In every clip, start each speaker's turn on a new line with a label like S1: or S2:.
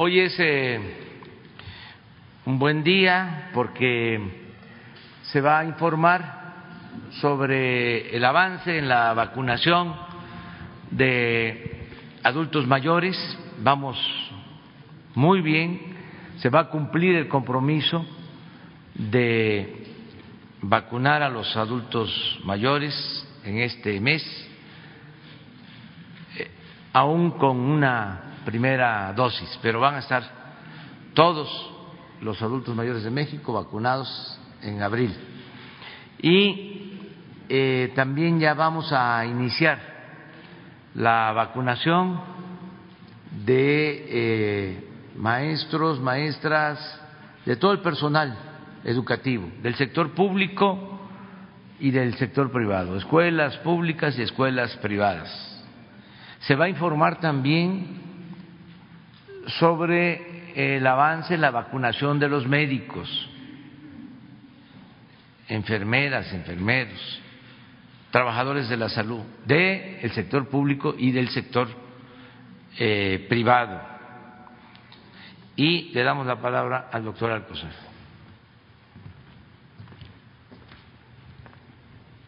S1: Hoy es eh, un buen día porque se va a informar sobre el avance en la vacunación de adultos mayores. Vamos muy bien, se va a cumplir el compromiso de vacunar a los adultos mayores en este mes, eh, aún con una primera dosis, pero van a estar todos los adultos mayores de México vacunados en abril. Y eh, también ya vamos a iniciar la vacunación de eh, maestros, maestras, de todo el personal educativo, del sector público y del sector privado, escuelas públicas y escuelas privadas. Se va a informar también sobre el avance en la vacunación de los médicos, enfermeras, enfermeros, trabajadores de la salud, del sector público y del sector eh, privado. Y le damos la palabra al doctor Alcocer.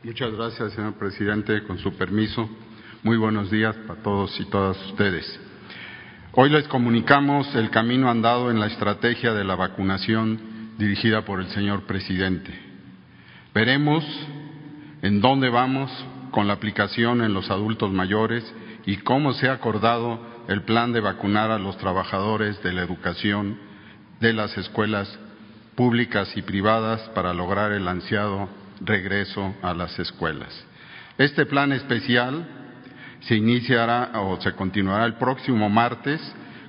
S2: Muchas gracias, señor presidente. Con su permiso, muy buenos días para todos y todas ustedes. Hoy les comunicamos el camino andado en la estrategia de la vacunación dirigida por el señor presidente. Veremos en dónde vamos con la aplicación en los adultos mayores y cómo se ha acordado el plan de vacunar a los trabajadores de la educación de las escuelas públicas y privadas para lograr el ansiado regreso a las escuelas. Este plan especial se iniciará o se continuará el próximo martes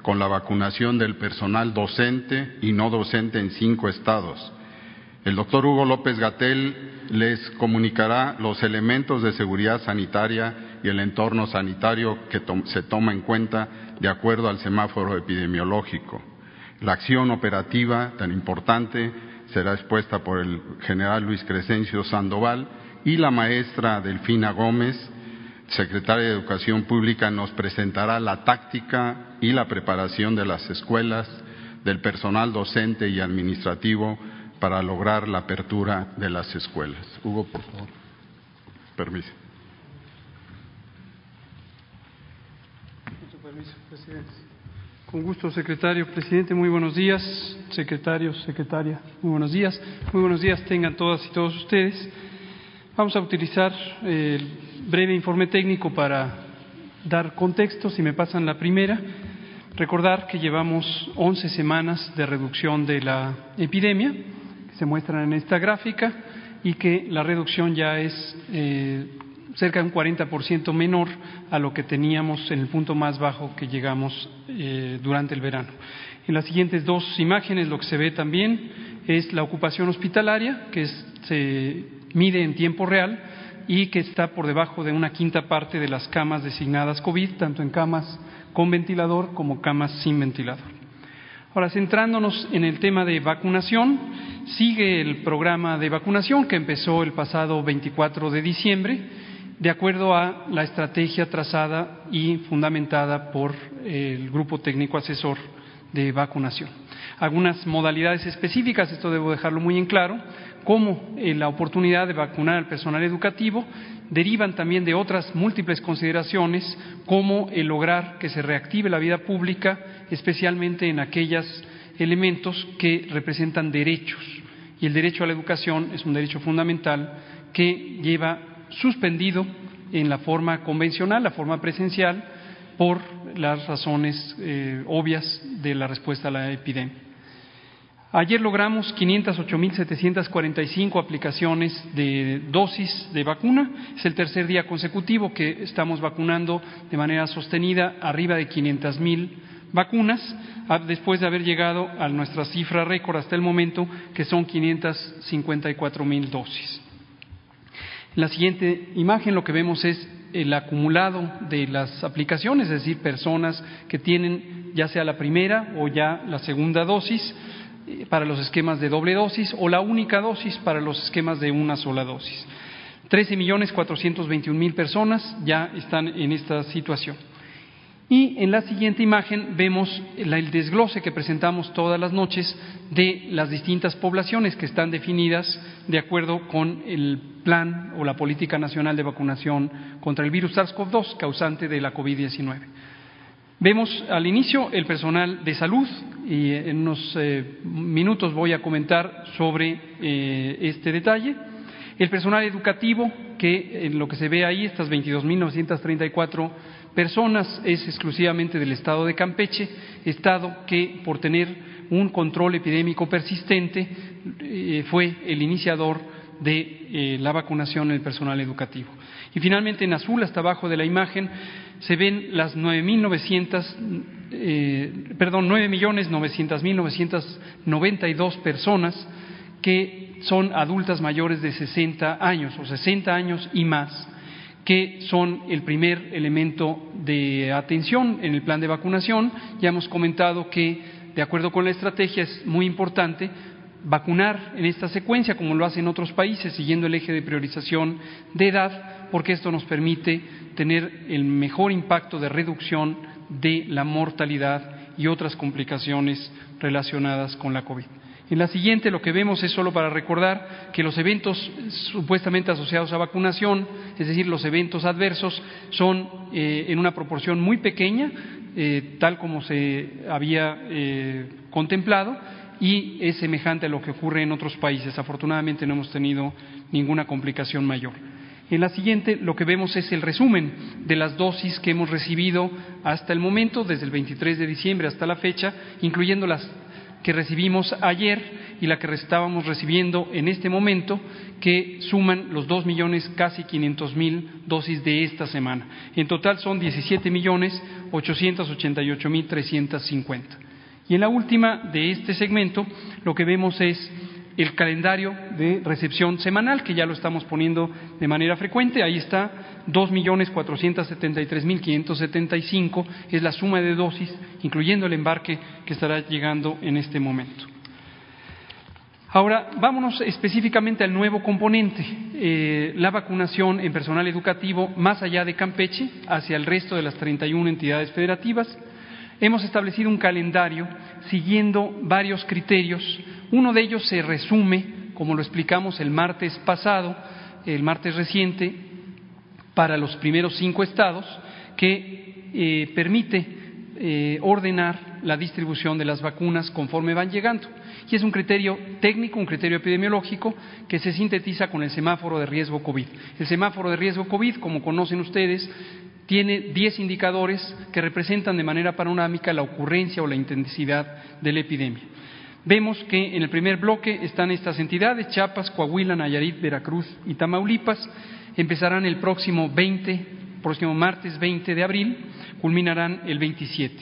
S2: con la vacunación del personal docente y no docente en cinco estados. El doctor Hugo López Gatel les comunicará los elementos de seguridad sanitaria y el entorno sanitario que se toma en cuenta de acuerdo al semáforo epidemiológico. La acción operativa tan importante será expuesta por el general Luis Crescencio Sandoval y la maestra Delfina Gómez, secretaria de Educación Pública, nos presentará la táctica y la preparación de las escuelas, del personal docente y administrativo para lograr la apertura de las escuelas. Hugo, por favor. Permiso.
S3: Con gusto, secretario. Presidente, muy buenos días. Secretario, secretaria, muy buenos días. Muy buenos días tengan todas y todos ustedes. Vamos a utilizar el breve informe técnico para dar contexto, si me pasan la primera. Recordar que llevamos 11 semanas de reducción de la epidemia, que se muestran en esta gráfica, y que la reducción ya es eh, cerca de un 40% menor a lo que teníamos en el punto más bajo que llegamos eh, durante el verano. En las siguientes dos imágenes lo que se ve también es la ocupación hospitalaria, que es, se mide en tiempo real y que está por debajo de una quinta parte de las camas designadas COVID, tanto en camas con ventilador como camas sin ventilador. Ahora, centrándonos en el tema de vacunación, sigue el programa de vacunación que empezó el pasado 24 de diciembre, de acuerdo a la estrategia trazada y fundamentada por el Grupo Técnico Asesor de Vacunación. Algunas modalidades específicas, esto debo dejarlo muy en claro, como la oportunidad de vacunar al personal educativo, derivan también de otras múltiples consideraciones, como el lograr que se reactive la vida pública, especialmente en aquellos elementos que representan derechos. Y el derecho a la educación es un derecho fundamental que lleva suspendido en la forma convencional, la forma presencial, por las razones eh, obvias de la respuesta a la epidemia. Ayer logramos 508.745 aplicaciones de dosis de vacuna. Es el tercer día consecutivo que estamos vacunando de manera sostenida arriba de 500.000 vacunas, después de haber llegado a nuestra cifra récord hasta el momento, que son 554.000 dosis. En la siguiente imagen lo que vemos es el acumulado de las aplicaciones, es decir, personas que tienen ya sea la primera o ya la segunda dosis para los esquemas de doble dosis o la única dosis para los esquemas de una sola dosis. 13 millones 421 mil personas ya están en esta situación. Y en la siguiente imagen vemos el desglose que presentamos todas las noches de las distintas poblaciones que están definidas de acuerdo con el plan o la política nacional de vacunación contra el virus SARS-CoV-2 causante de la COVID-19. Vemos al inicio el personal de salud y en unos eh, minutos voy a comentar sobre eh, este detalle. El personal educativo, que en lo que se ve ahí, estas 22.934 personas es exclusivamente del estado de Campeche, estado que por tener un control epidémico persistente eh, fue el iniciador de la vacunación en el personal educativo. Y finalmente en azul, hasta abajo de la imagen, se ven las 9.900, eh, perdón, 9.900.992 personas que son adultas mayores de 60 años o 60 años y más que son el primer elemento de atención en el plan de vacunación. Ya hemos comentado que, de acuerdo con la estrategia, es muy importante vacunar en esta secuencia, como lo hacen otros países, siguiendo el eje de priorización de edad, porque esto nos permite tener el mejor impacto de reducción de la mortalidad y otras complicaciones relacionadas con la COVID. En la siguiente lo que vemos es solo para recordar que los eventos supuestamente asociados a vacunación, es decir, los eventos adversos, son eh, en una proporción muy pequeña, eh, tal como se había eh, contemplado, y es semejante a lo que ocurre en otros países. Afortunadamente no hemos tenido ninguna complicación mayor. En la siguiente lo que vemos es el resumen de las dosis que hemos recibido hasta el momento, desde el 23 de diciembre hasta la fecha, incluyendo las que recibimos ayer y la que estábamos recibiendo en este momento, que suman los dos millones casi quinientos mil dosis de esta semana. En total son diecisiete millones ochocientos ochenta y ocho mil trescientos cincuenta. Y en la última de este segmento lo que vemos es el calendario de recepción semanal, que ya lo estamos poniendo de manera frecuente. Ahí está, dos millones cuatrocientos setenta y tres mil quinientos setenta y cinco es la suma de dosis, incluyendo el embarque que estará llegando en este momento. Ahora, vámonos específicamente al nuevo componente, eh, la vacunación en personal educativo más allá de Campeche, hacia el resto de las 31 entidades federativas. Hemos establecido un calendario siguiendo varios criterios uno de ellos se resume, como lo explicamos el martes pasado, el martes reciente, para los primeros cinco estados, que eh, permite eh, ordenar la distribución de las vacunas conforme van llegando. Y es un criterio técnico, un criterio epidemiológico que se sintetiza con el semáforo de riesgo COVID. El semáforo de riesgo COVID, como conocen ustedes, tiene diez indicadores que representan de manera panorámica la ocurrencia o la intensidad de la epidemia. Vemos que en el primer bloque están estas entidades, Chiapas, Coahuila, Nayarit, Veracruz y Tamaulipas. Empezarán el próximo 20, próximo martes 20 de abril, culminarán el 27.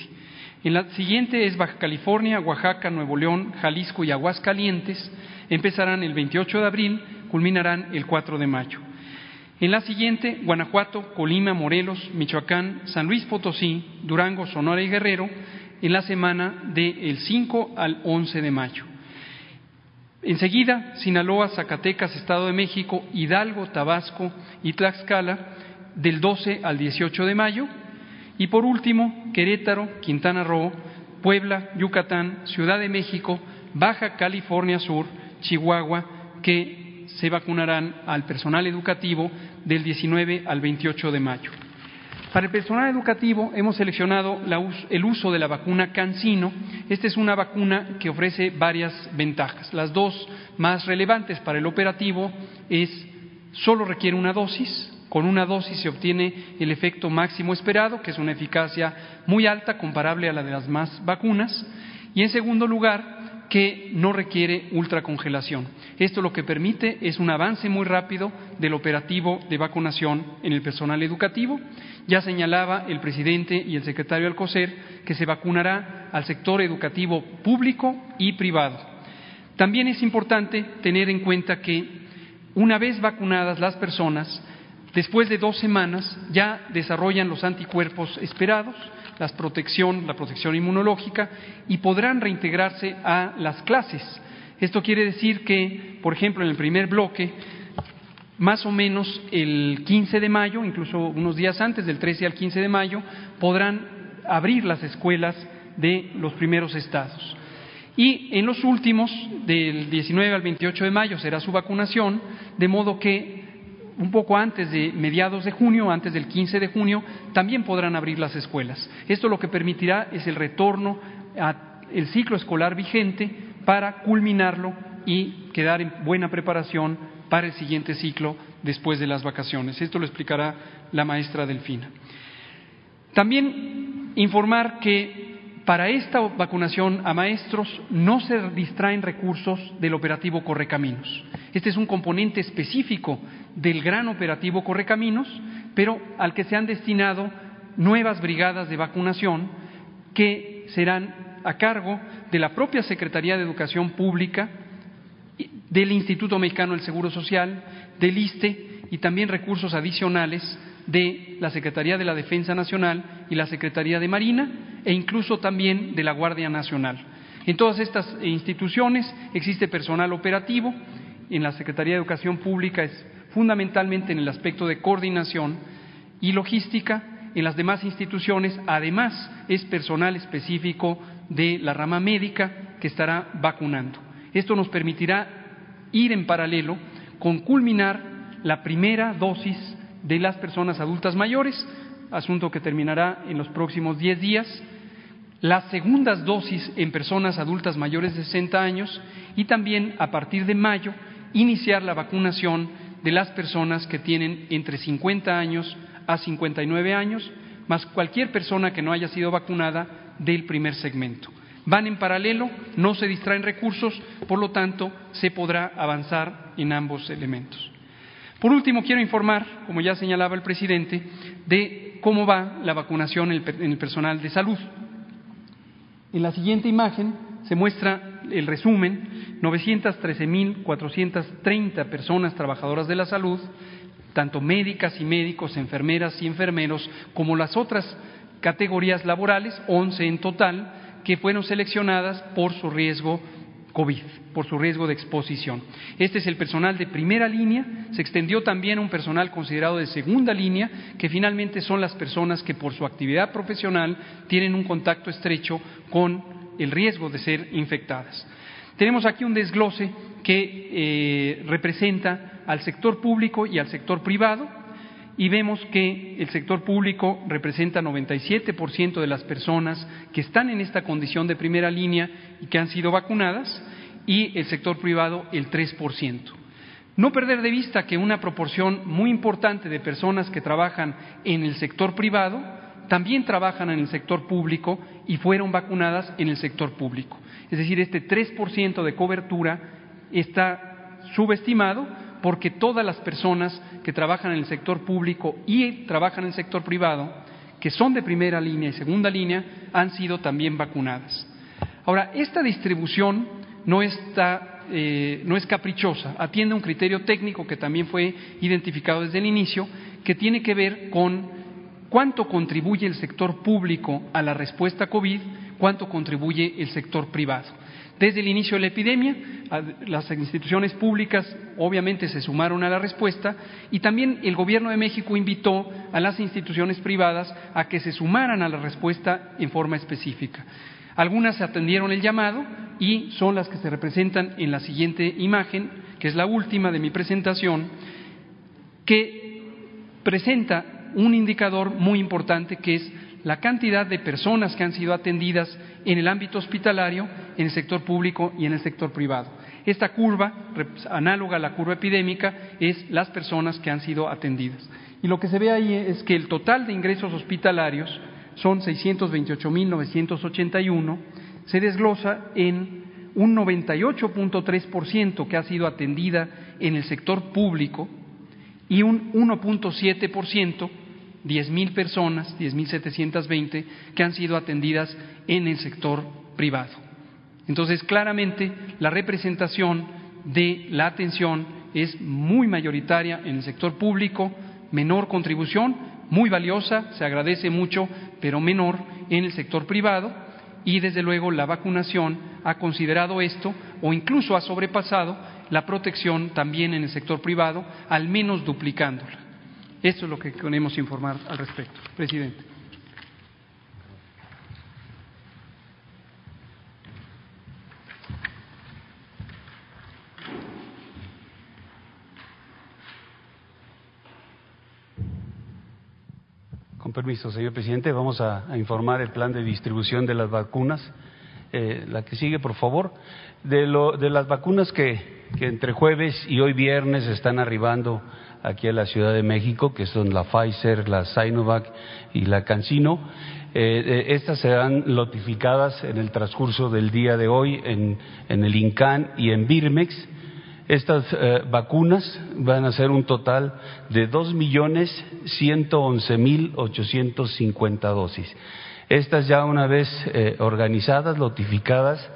S3: En la siguiente es Baja California, Oaxaca, Nuevo León, Jalisco y Aguascalientes. Empezarán el 28 de abril, culminarán el 4 de mayo. En la siguiente, Guanajuato, Colima, Morelos, Michoacán, San Luis Potosí, Durango, Sonora y Guerrero en la semana del 5 al 11 de mayo. Enseguida, Sinaloa, Zacatecas, Estado de México, Hidalgo, Tabasco y Tlaxcala del 12 al 18 de mayo. Y por último, Querétaro, Quintana Roo, Puebla, Yucatán, Ciudad de México, Baja California Sur, Chihuahua, que se vacunarán al personal educativo del 19 al 28 de mayo. Para el personal educativo hemos seleccionado el uso de la vacuna Cancino. Esta es una vacuna que ofrece varias ventajas. Las dos más relevantes para el operativo es solo requiere una dosis, con una dosis se obtiene el efecto máximo esperado, que es una eficacia muy alta, comparable a la de las más vacunas. Y en segundo lugar, que no requiere ultracongelación. Esto lo que permite es un avance muy rápido del operativo de vacunación en el personal educativo. Ya señalaba el presidente y el secretario Alcocer que se vacunará al sector educativo público y privado. También es importante tener en cuenta que una vez vacunadas las personas, después de dos semanas ya desarrollan los anticuerpos esperados la protección, la protección inmunológica y podrán reintegrarse a las clases. Esto quiere decir que, por ejemplo, en el primer bloque, más o menos el 15 de mayo, incluso unos días antes, del 13 al 15 de mayo, podrán abrir las escuelas de los primeros estados. Y en los últimos, del 19 al 28 de mayo, será su vacunación, de modo que un poco antes de mediados de junio, antes del 15 de junio, también podrán abrir las escuelas. Esto lo que permitirá es el retorno al ciclo escolar vigente para culminarlo y quedar en buena preparación para el siguiente ciclo después de las vacaciones. Esto lo explicará la maestra Delfina. También informar que para esta vacunación a maestros no se distraen recursos del operativo Correcaminos. Este es un componente específico del gran operativo Correcaminos, pero al que se han destinado nuevas brigadas de vacunación que serán a cargo de la propia Secretaría de Educación Pública, del Instituto Mexicano del Seguro Social, del ISTE y también recursos adicionales de la Secretaría de la Defensa Nacional y la Secretaría de Marina e incluso también de la Guardia Nacional. En todas estas instituciones existe personal operativo, en la Secretaría de Educación Pública es fundamentalmente en el aspecto de coordinación y logística, en las demás instituciones además es personal específico de la rama médica que estará vacunando. Esto nos permitirá ir en paralelo con culminar la primera dosis de las personas adultas mayores, asunto que terminará en los próximos diez días, las segundas dosis en personas adultas mayores de 60 años y también a partir de mayo iniciar la vacunación de las personas que tienen entre 50 años a 59 años, más cualquier persona que no haya sido vacunada del primer segmento. Van en paralelo, no se distraen recursos, por lo tanto, se podrá avanzar en ambos elementos. Por último, quiero informar, como ya señalaba el presidente, de cómo va la vacunación en el personal de salud. En la siguiente imagen se muestra el resumen, 913.430 personas trabajadoras de la salud, tanto médicas y médicos, enfermeras y enfermeros, como las otras categorías laborales, 11 en total, que fueron seleccionadas por su riesgo COVID, por su riesgo de exposición. Este es el personal de primera línea, se extendió también a un personal considerado de segunda línea, que finalmente son las personas que por su actividad profesional tienen un contacto estrecho con el riesgo de ser infectadas. Tenemos aquí un desglose que eh, representa al sector público y al sector privado y vemos que el sector público representa 97% de las personas que están en esta condición de primera línea y que han sido vacunadas y el sector privado el 3%. No perder de vista que una proporción muy importante de personas que trabajan en el sector privado también trabajan en el sector público y fueron vacunadas en el sector público. Es decir, este 3% de cobertura está subestimado porque todas las personas que trabajan en el sector público y trabajan en el sector privado, que son de primera línea y segunda línea, han sido también vacunadas. Ahora, esta distribución no, está, eh, no es caprichosa, atiende un criterio técnico que también fue identificado desde el inicio, que tiene que ver con cuánto contribuye el sector público a la respuesta COVID, cuánto contribuye el sector privado. Desde el inicio de la epidemia, las instituciones públicas obviamente se sumaron a la respuesta y también el Gobierno de México invitó a las instituciones privadas a que se sumaran a la respuesta en forma específica. Algunas atendieron el llamado y son las que se representan en la siguiente imagen, que es la última de mi presentación, que presenta un indicador muy importante que es la cantidad de personas que han sido atendidas en el ámbito hospitalario, en el sector público y en el sector privado. Esta curva, análoga a la curva epidémica, es las personas que han sido atendidas. Y lo que se ve ahí es que el total de ingresos hospitalarios son 628.981, se desglosa en un 98.3% que ha sido atendida en el sector público y un 1.7% diez mil personas, diez mil setecientos veinte, que han sido atendidas en el sector privado. Entonces, claramente, la representación de la atención es muy mayoritaria en el sector público, menor contribución, muy valiosa, se agradece mucho, pero menor en el sector privado y desde luego la vacunación ha considerado esto o incluso ha sobrepasado la protección también en el sector privado, al menos duplicándola. Esto es lo que queremos informar al respecto. Presidente.
S4: Con permiso, señor presidente, vamos a, informar el plan de distribución de las vacunas. Eh, la que sigue, por favor, de, lo, de las vacunas que entre jueves y hoy viernes están arribando aquí a la Ciudad de México, que son la Pfizer, la Sinovac y la CanSino. Eh, eh, estas serán notificadas en el transcurso del día de hoy en, en el INCAN y en Birmex estas eh, vacunas van a ser un total de dos millones ciento once mil ochocientos cincuenta dosis. Estas ya una vez organizadas, notificadas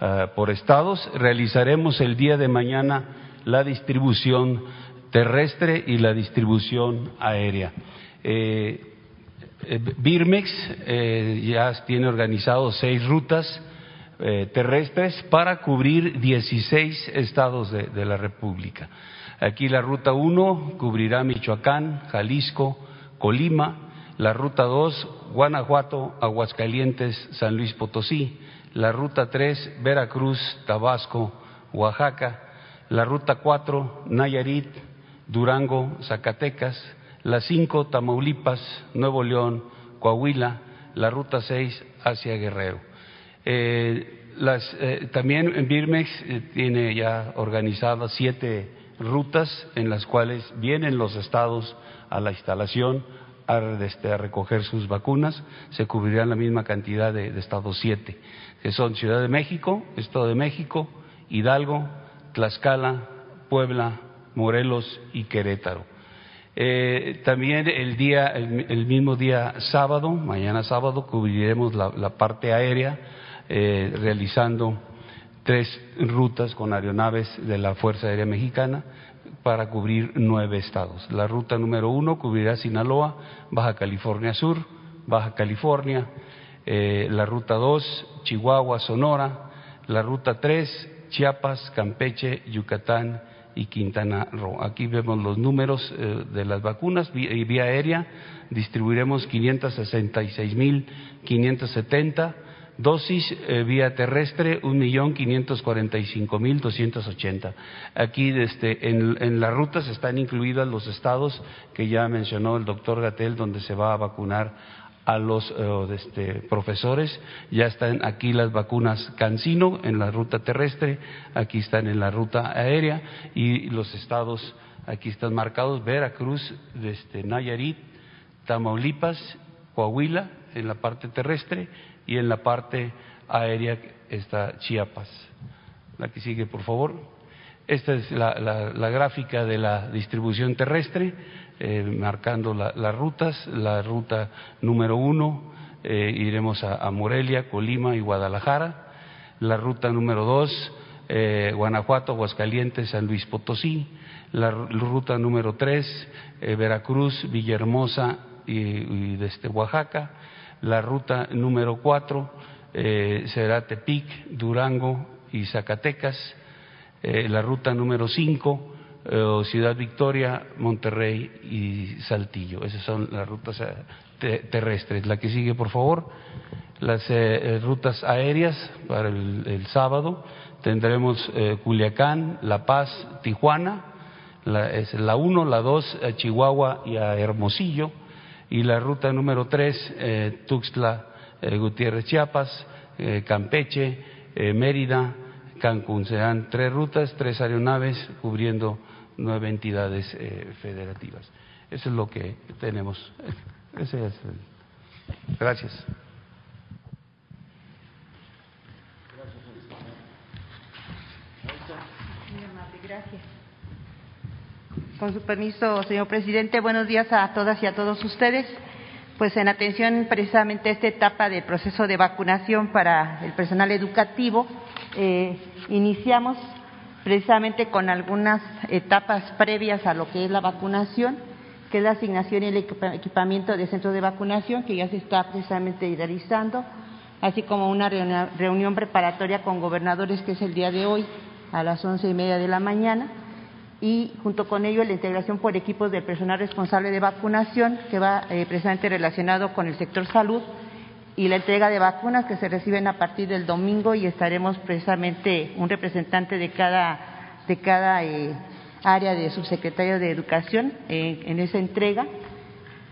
S4: eh, por estados, realizaremos el día de mañana la distribución terrestre y la distribución aérea. Birmex ya tiene organizado seis rutas eh, terrestres para cubrir 16 estados de, la República. Aquí la ruta 1 cubrirá Michoacán, Jalisco, Colima, la ruta 2 Guanajuato, Aguascalientes, San Luis Potosí, la ruta 3 Veracruz, Tabasco, Oaxaca, la ruta 4 Nayarit, Durango, Zacatecas, la 5 Tamaulipas, Nuevo León, Coahuila, la ruta 6 hacia Guerrero. Eh, eh, también en Birmex eh, tiene ya organizadas siete rutas en las cuales vienen los estados a la instalación a, este, recoger sus vacunas. Se cubrirán la misma cantidad de, estados siete, que son Ciudad de México, Estado de México, Hidalgo, Tlaxcala, Puebla, Morelos y Querétaro. también el día, el, mismo día sábado, mañana sábado, cubriremos la parte aérea eh, realizando tres rutas con aeronaves de la Fuerza Aérea Mexicana para cubrir nueve estados. La ruta número uno cubrirá Sinaloa, Baja California Sur, Baja California, eh, la ruta dos, Chihuahua, Sonora, la ruta tres, Chiapas, Campeche, Yucatán y Quintana Roo. Aquí vemos los números eh, de las vacunas y vía aérea distribuiremos 566.570 Dosis eh, vía terrestre, un millón quinientos cuarenta y cinco mil doscientos ochenta. Aquí este, en, en las rutas están incluidos los estados que ya mencionó el doctor Gatel, donde se va a vacunar a los eh, este, profesores. Ya están aquí las vacunas Cancino en la ruta terrestre, aquí están en la ruta aérea y los estados aquí están marcados: Veracruz, este, Nayarit, Tamaulipas, Coahuila en la parte terrestre y en la parte aérea está Chiapas. La que sigue, por favor. Esta es la, gráfica de la distribución terrestre, eh, marcando las rutas. La ruta número uno, eh, iremos a, Morelia, Colima y Guadalajara. La ruta número dos, eh, Guanajuato, Aguascalientes, San Luis Potosí. La, ruta número tres, Veracruz, Villahermosa y, y desde Oaxaca la ruta número cuatro será Tepic, Durango y Zacatecas. La ruta número cinco, eh, Ciudad Victoria, Monterrey y Saltillo. Esas son las rutas terrestres. La que sigue, por favor. Las rutas aéreas para el, sábado tendremos Culiacán, La Paz, Tijuana. La, es la 1, la 2 a Chihuahua y a Hermosillo y la ruta número tres, eh, Tuxtla, eh, Gutiérrez, Chiapas, eh, Campeche, Mérida, Cancún. Serán tres rutas, tres aeronaves cubriendo nueve entidades federativas. Eso es lo que tenemos. Gracias.
S5: Gracias. Con su permiso, señor presidente, buenos días a todas y a todos ustedes. Pues en atención precisamente a esta etapa del proceso de vacunación para el personal educativo, eh, iniciamos precisamente con algunas etapas previas a lo que es la vacunación, que es la asignación y el equipamiento de centros de vacunación, que ya se está precisamente realizando, así como una reunión preparatoria con gobernadores, que es el día de hoy, a las once y media de la mañana y junto con ello la integración por equipos de personal responsable de vacunación que va eh, precisamente relacionado con el sector salud y la entrega de vacunas que se reciben a partir del domingo y estaremos precisamente un representante de cada de cada eh, área de subsecretario de educación en esa entrega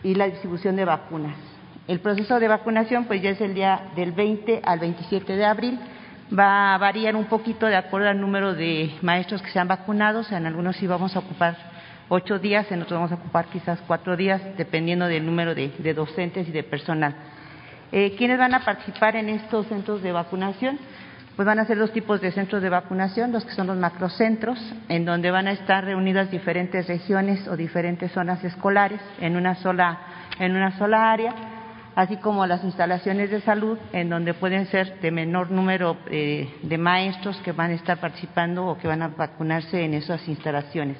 S5: y la distribución de vacunas. El proceso de vacunación pues ya es el día del 20 al 27 de abril. Va a variar un poquito de acuerdo al número de maestros que sean vacunados. En algunos sí vamos a ocupar ocho días, en otros vamos a ocupar quizás cuatro días, dependiendo del número de, docentes y de personal. Eh, ¿Quiénes van a participar en estos centros de vacunación? Pues van a ser dos tipos de centros de vacunación, los que son los macrocentros, en donde van a estar reunidas diferentes regiones o diferentes zonas escolares en una sola, en una sola área, así como las instalaciones de salud, en donde pueden ser de menor número eh, de maestros que van a estar participando o que van a vacunarse en esas instalaciones.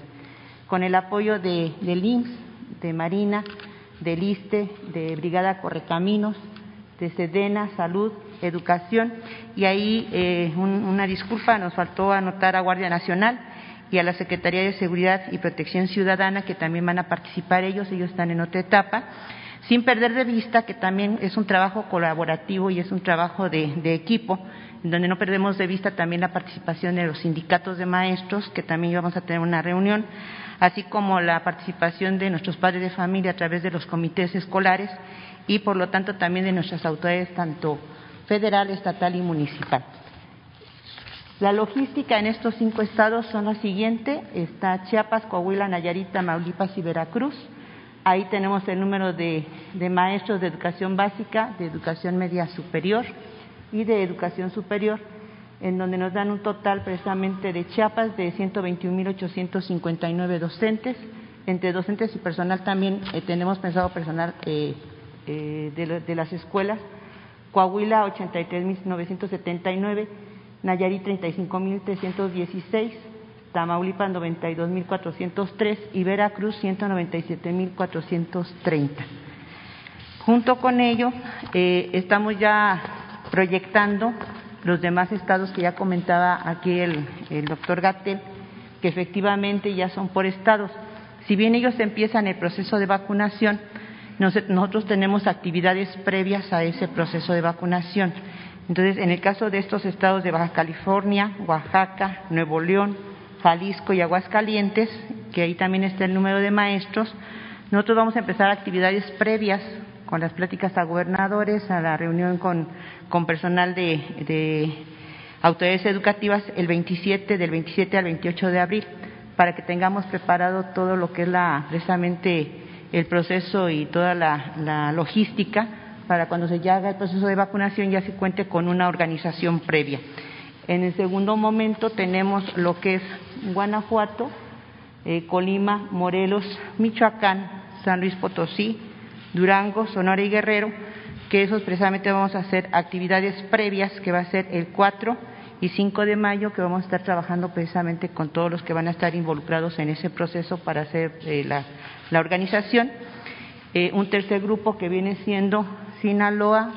S5: Con el apoyo de, del IMSS, de Marina, del ISTE, de Brigada Correcaminos, de Sedena, Salud, Educación, y ahí eh, una disculpa, nos faltó anotar a Guardia Nacional y a la Secretaría de Seguridad y Protección Ciudadana, que también van a participar ellos, ellos están en otra etapa, sin perder de vista que también es un trabajo colaborativo y es un trabajo de, de equipo, donde no perdemos de vista también la participación de los sindicatos de maestros, que también vamos a tener una reunión, así como la participación de nuestros padres de familia a través de los comités escolares y por lo tanto también de nuestras autoridades tanto federal, estatal y municipal. La logística en estos cinco estados son la siguiente, está Chiapas, Coahuila, Nayarit, Tamaulipas y Veracruz. Ahí tenemos el número de, maestros de educación básica, de educación media superior y de educación superior, en donde nos dan un total precisamente de Chiapas de 121.859 docentes. Entre docentes y personal también eh, tenemos pensado personal eh, eh, de, las escuelas, Coahuila 83.979, Nayarit 35.316, Tamaulipas 92.403 y Veracruz 197.430. Junto con ello, eh, estamos ya proyectando los demás estados que ya comentaba aquí el, el doctor Gatel, que efectivamente ya son por estados. Si bien ellos empiezan el proceso de vacunación, nosotros tenemos actividades previas a ese proceso de vacunación. Entonces, en el caso de estos estados de Baja California, Oaxaca, Nuevo León, Jalisco y Aguascalientes, que ahí también está el número de maestros, nosotros vamos a empezar actividades previas con las pláticas a gobernadores, a la reunión con, con personal de, de autoridades educativas el 27, del 27 al 28 de abril, para que tengamos preparado todo lo que es la precisamente el proceso y toda la, logística para cuando se haga el proceso de vacunación ya se cuente con una organización previa. En el segundo momento tenemos lo que es Guanajuato, eh, Colima, Morelos, Michoacán, San Luis Potosí, Durango, Sonora y Guerrero, que esos precisamente vamos a hacer actividades previas, que va a ser el 4 y 5 de mayo, que vamos a estar trabajando precisamente con todos los que van a estar involucrados en ese proceso para hacer eh, la la organización, eh, un tercer grupo que viene siendo Sinaloa,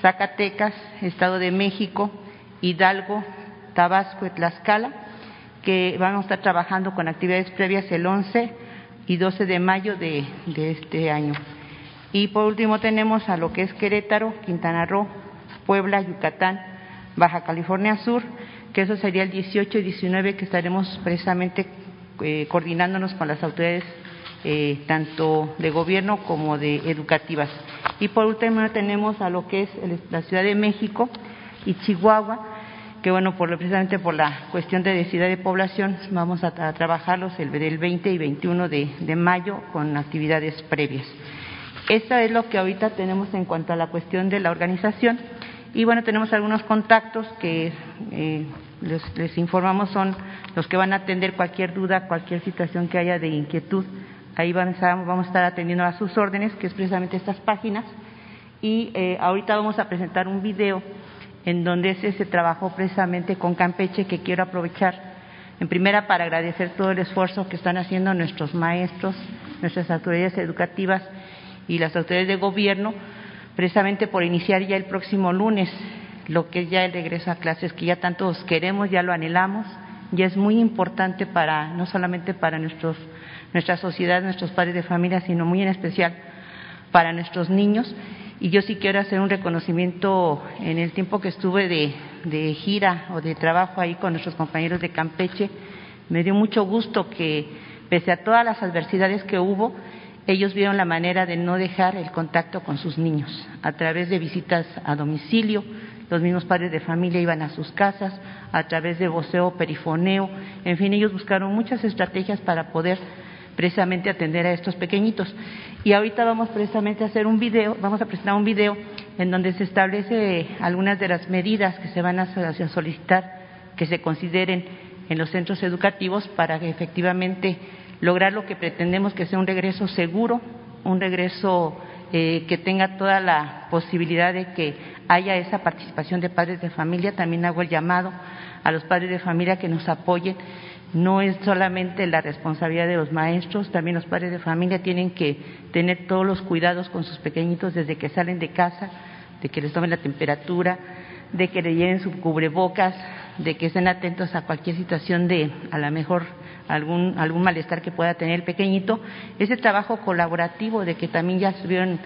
S5: Zacatecas, Estado de México, Hidalgo, Tabasco y Tlaxcala, que van a estar trabajando con actividades previas el 11 y 12 de mayo de, de este año. Y por último tenemos a lo que es Querétaro, Quintana Roo, Puebla, Yucatán, Baja California Sur, que eso sería el 18 y 19 que estaremos precisamente eh, coordinándonos con las autoridades eh, tanto de gobierno como de educativas. Y por último tenemos a lo que es la Ciudad de México y Chihuahua, que bueno, por, precisamente por la cuestión de densidad de población vamos a, trabajarlos el del 20 y 21 de, mayo con actividades previas. Esto es lo que ahorita tenemos en cuanto a la cuestión de la organización. Y bueno, tenemos algunos contactos que eh, les, informamos son los que van a atender cualquier duda, cualquier situación que haya de inquietud Ahí vamos a, estar atendiendo a sus órdenes, que es precisamente estas páginas. Y eh, ahorita vamos a presentar un video en donde se, se trabajó precisamente con Campeche, que quiero aprovechar en primera para agradecer todo el esfuerzo que están haciendo nuestros maestros, nuestras autoridades educativas y las autoridades de gobierno, precisamente por iniciar ya el próximo lunes lo que es ya el regreso a clases, que ya tantos queremos, ya lo anhelamos, ya es muy importante para, no solamente para nuestros nuestra sociedad, nuestros padres de familia, sino muy en especial para nuestros niños. Y yo sí quiero hacer un reconocimiento en el tiempo que estuve de, gira o de trabajo ahí con nuestros compañeros de Campeche. Me dio mucho gusto que, pese a todas las adversidades que hubo, ellos vieron la manera de no dejar el contacto con sus niños a través de visitas a domicilio. Los mismos padres de familia iban a sus casas a través de voceo, perifoneo, en fin, ellos buscaron muchas estrategias para poder precisamente atender a estos pequeñitos. Y ahorita vamos precisamente a hacer un video, vamos a presentar un video en donde se establece algunas de las medidas que se van a solicitar que se consideren en los centros educativos para que efectivamente lograr lo que pretendemos que sea un regreso seguro, un regreso eh, que tenga toda la posibilidad de que haya esa participación de padres de familia. También hago el llamado a los padres de familia que nos apoyen. No es solamente la responsabilidad de los maestros, también los padres de familia tienen que tener todos los cuidados con sus pequeñitos desde que salen de casa, de que les tomen la temperatura, de que le lleven su cubrebocas, de que estén atentos a cualquier situación de, a lo mejor, algún, algún malestar que pueda tener el pequeñito. Ese trabajo colaborativo de que también ya estuvieron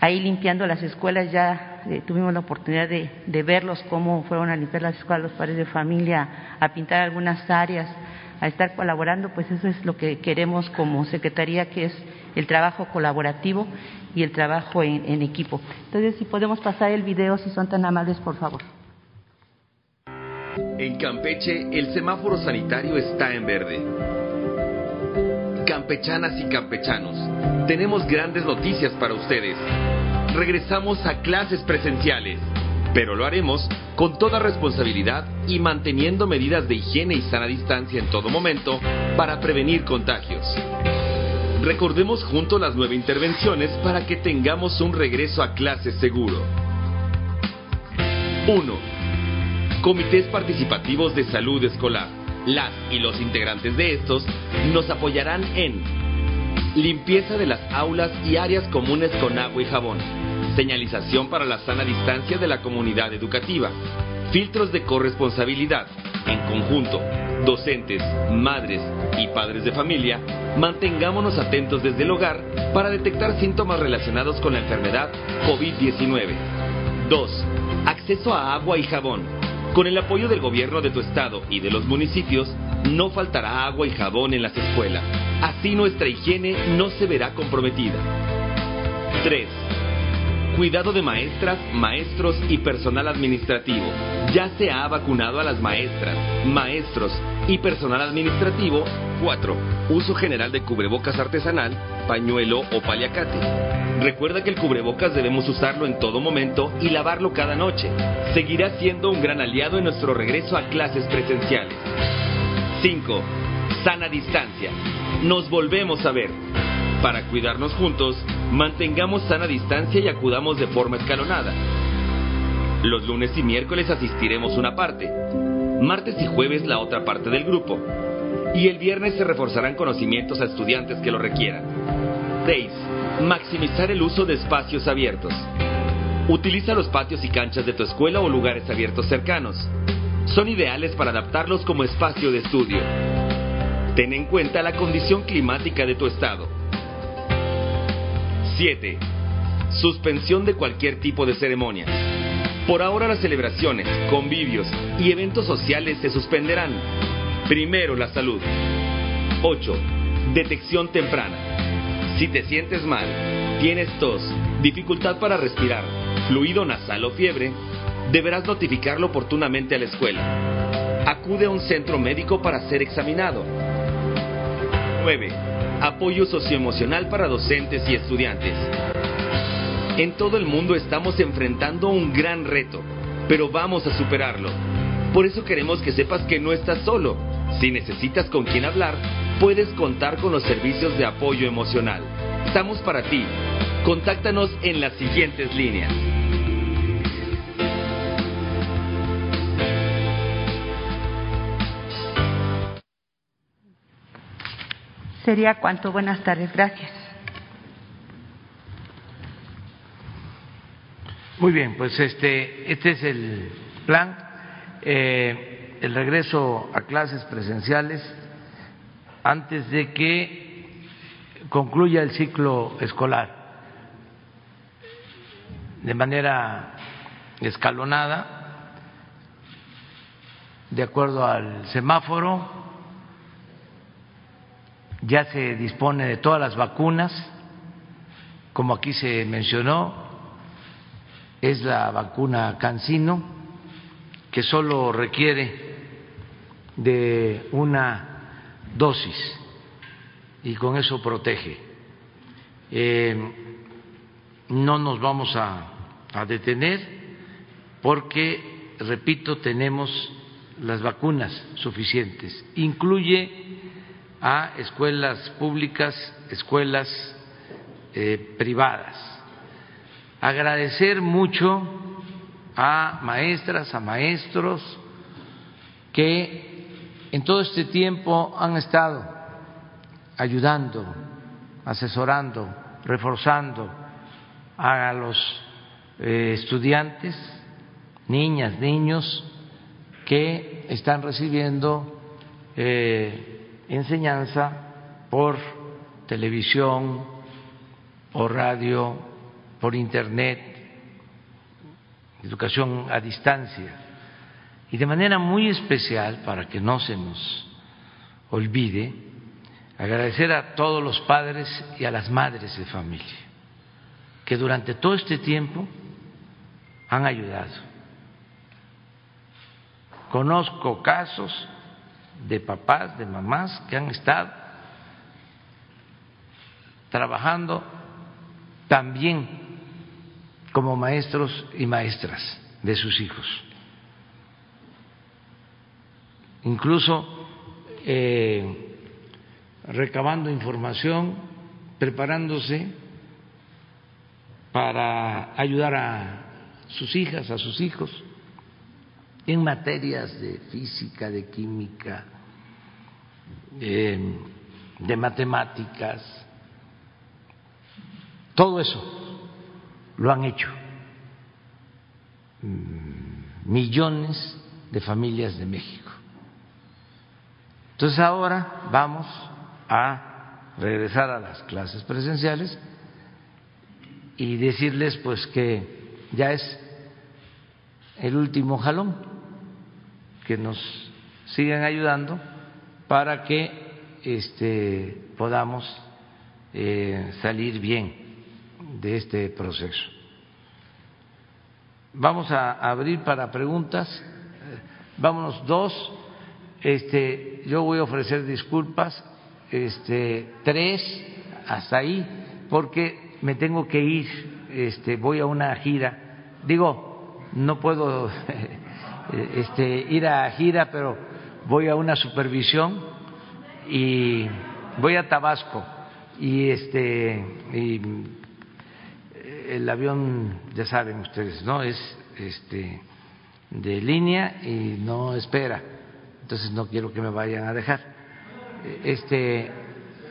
S5: ahí limpiando las escuelas, ya eh, tuvimos la oportunidad de, de, verlos cómo fueron a limpiar las escuelas, los padres de familia, a pintar algunas áreas, a estar colaborando, pues eso es lo que queremos como Secretaría, que es el trabajo colaborativo y el trabajo en, en equipo. Entonces, si podemos pasar el video, si son tan amables, por favor.
S6: En Campeche, el semáforo sanitario está en verde. Campechanas y campechanos, tenemos grandes noticias para ustedes. Regresamos a clases presenciales, pero lo haremos con toda responsabilidad y manteniendo medidas de higiene y sana distancia en todo momento para prevenir contagios. Recordemos juntos las nueve intervenciones para que tengamos un regreso a clases seguro. 1 comités participativos de salud escolar. Las y los integrantes de estos nos apoyarán en limpieza de las aulas y áreas comunes con agua y jabón, señalización para la sana distancia de la comunidad educativa, filtros de corresponsabilidad, en conjunto, docentes, madres y padres de familia, mantengámonos atentos desde el hogar para detectar síntomas relacionados con la enfermedad COVID-19. 2. Acceso a agua y jabón con el apoyo del gobierno de tu estado y de los municipios, no faltará agua y jabón en las escuelas. Así nuestra higiene no se verá comprometida. 3. Cuidado de maestras, maestros y personal administrativo. Ya se ha vacunado a las maestras, maestros y personal administrativo. 4. Uso general de cubrebocas artesanal, pañuelo o paliacate. Recuerda que el cubrebocas debemos usarlo en todo momento y lavarlo cada noche. Seguirá siendo un gran aliado en nuestro regreso a clases presenciales. 5. Sana distancia. Nos volvemos a ver. Para cuidarnos juntos, mantengamos sana distancia y acudamos de forma escalonada. Los lunes y miércoles asistiremos una parte, martes y jueves la otra parte del grupo, y el viernes se reforzarán conocimientos a estudiantes que lo requieran. 6. Maximizar el uso de espacios abiertos. Utiliza los patios y canchas de tu escuela o lugares abiertos cercanos. Son ideales para adaptarlos como espacio de estudio. Ten en cuenta la condición climática de tu estado 7. Suspensión de cualquier tipo de ceremonia. Por ahora las celebraciones, convivios y eventos sociales se suspenderán. Primero la salud. 8. Detección temprana. Si te sientes mal, tienes tos, dificultad para respirar, fluido nasal o fiebre, deberás notificarlo oportunamente a la escuela. Acude a un centro médico para ser examinado. 9 apoyo socioemocional para docentes y estudiantes. En todo el mundo estamos enfrentando un gran reto, pero vamos a superarlo. Por eso queremos que sepas que no estás solo. Si necesitas con quién hablar, puedes contar con los servicios de apoyo emocional. Estamos para ti. Contáctanos en las siguientes líneas.
S5: Sería cuanto. Buenas tardes. Gracias.
S1: Muy bien, pues este, este es el plan. Eh, el regreso a clases presenciales antes de que concluya el ciclo escolar de manera escalonada, de acuerdo al semáforo ya se dispone de todas las vacunas como aquí se mencionó, es la vacuna Cancino, que solo requiere de una dosis y con eso protege. Eh, no nos vamos a, a detener porque, repito, tenemos las vacunas suficientes. Incluye a escuelas públicas, escuelas eh, privadas. Agradecer mucho a maestras, a maestros que en todo este tiempo han estado ayudando, asesorando, reforzando a los eh, estudiantes, niñas, niños que están recibiendo eh, enseñanza por televisión, por radio, por internet, educación a distancia. Y de manera muy especial, para que no se nos olvide, agradecer a todos los padres y a las madres de familia que durante todo este tiempo han ayudado. Conozco casos de papás, de mamás que han estado trabajando también como maestros y maestras de sus hijos. Incluso eh, recabando información, preparándose para ayudar a sus hijas, a sus hijos, en materias de física, de química, de, de matemáticas, todo eso lo han hecho mm, millones de familias de México. Entonces ahora vamos a regresar a las clases presenciales y decirles pues que ya es el último jalón, que nos sigan ayudando para que este, podamos eh, salir bien de este proceso. Vamos a abrir para preguntas. Vámonos dos. Este, yo voy a ofrecer disculpas. Este, tres hasta ahí, porque me tengo que ir, este, voy a una gira. Digo, no puedo este, ir a gira, pero voy a una supervisión y voy a Tabasco. Y este y el avión ya saben ustedes no es este de línea y no espera. Entonces no quiero que me vayan a dejar. Este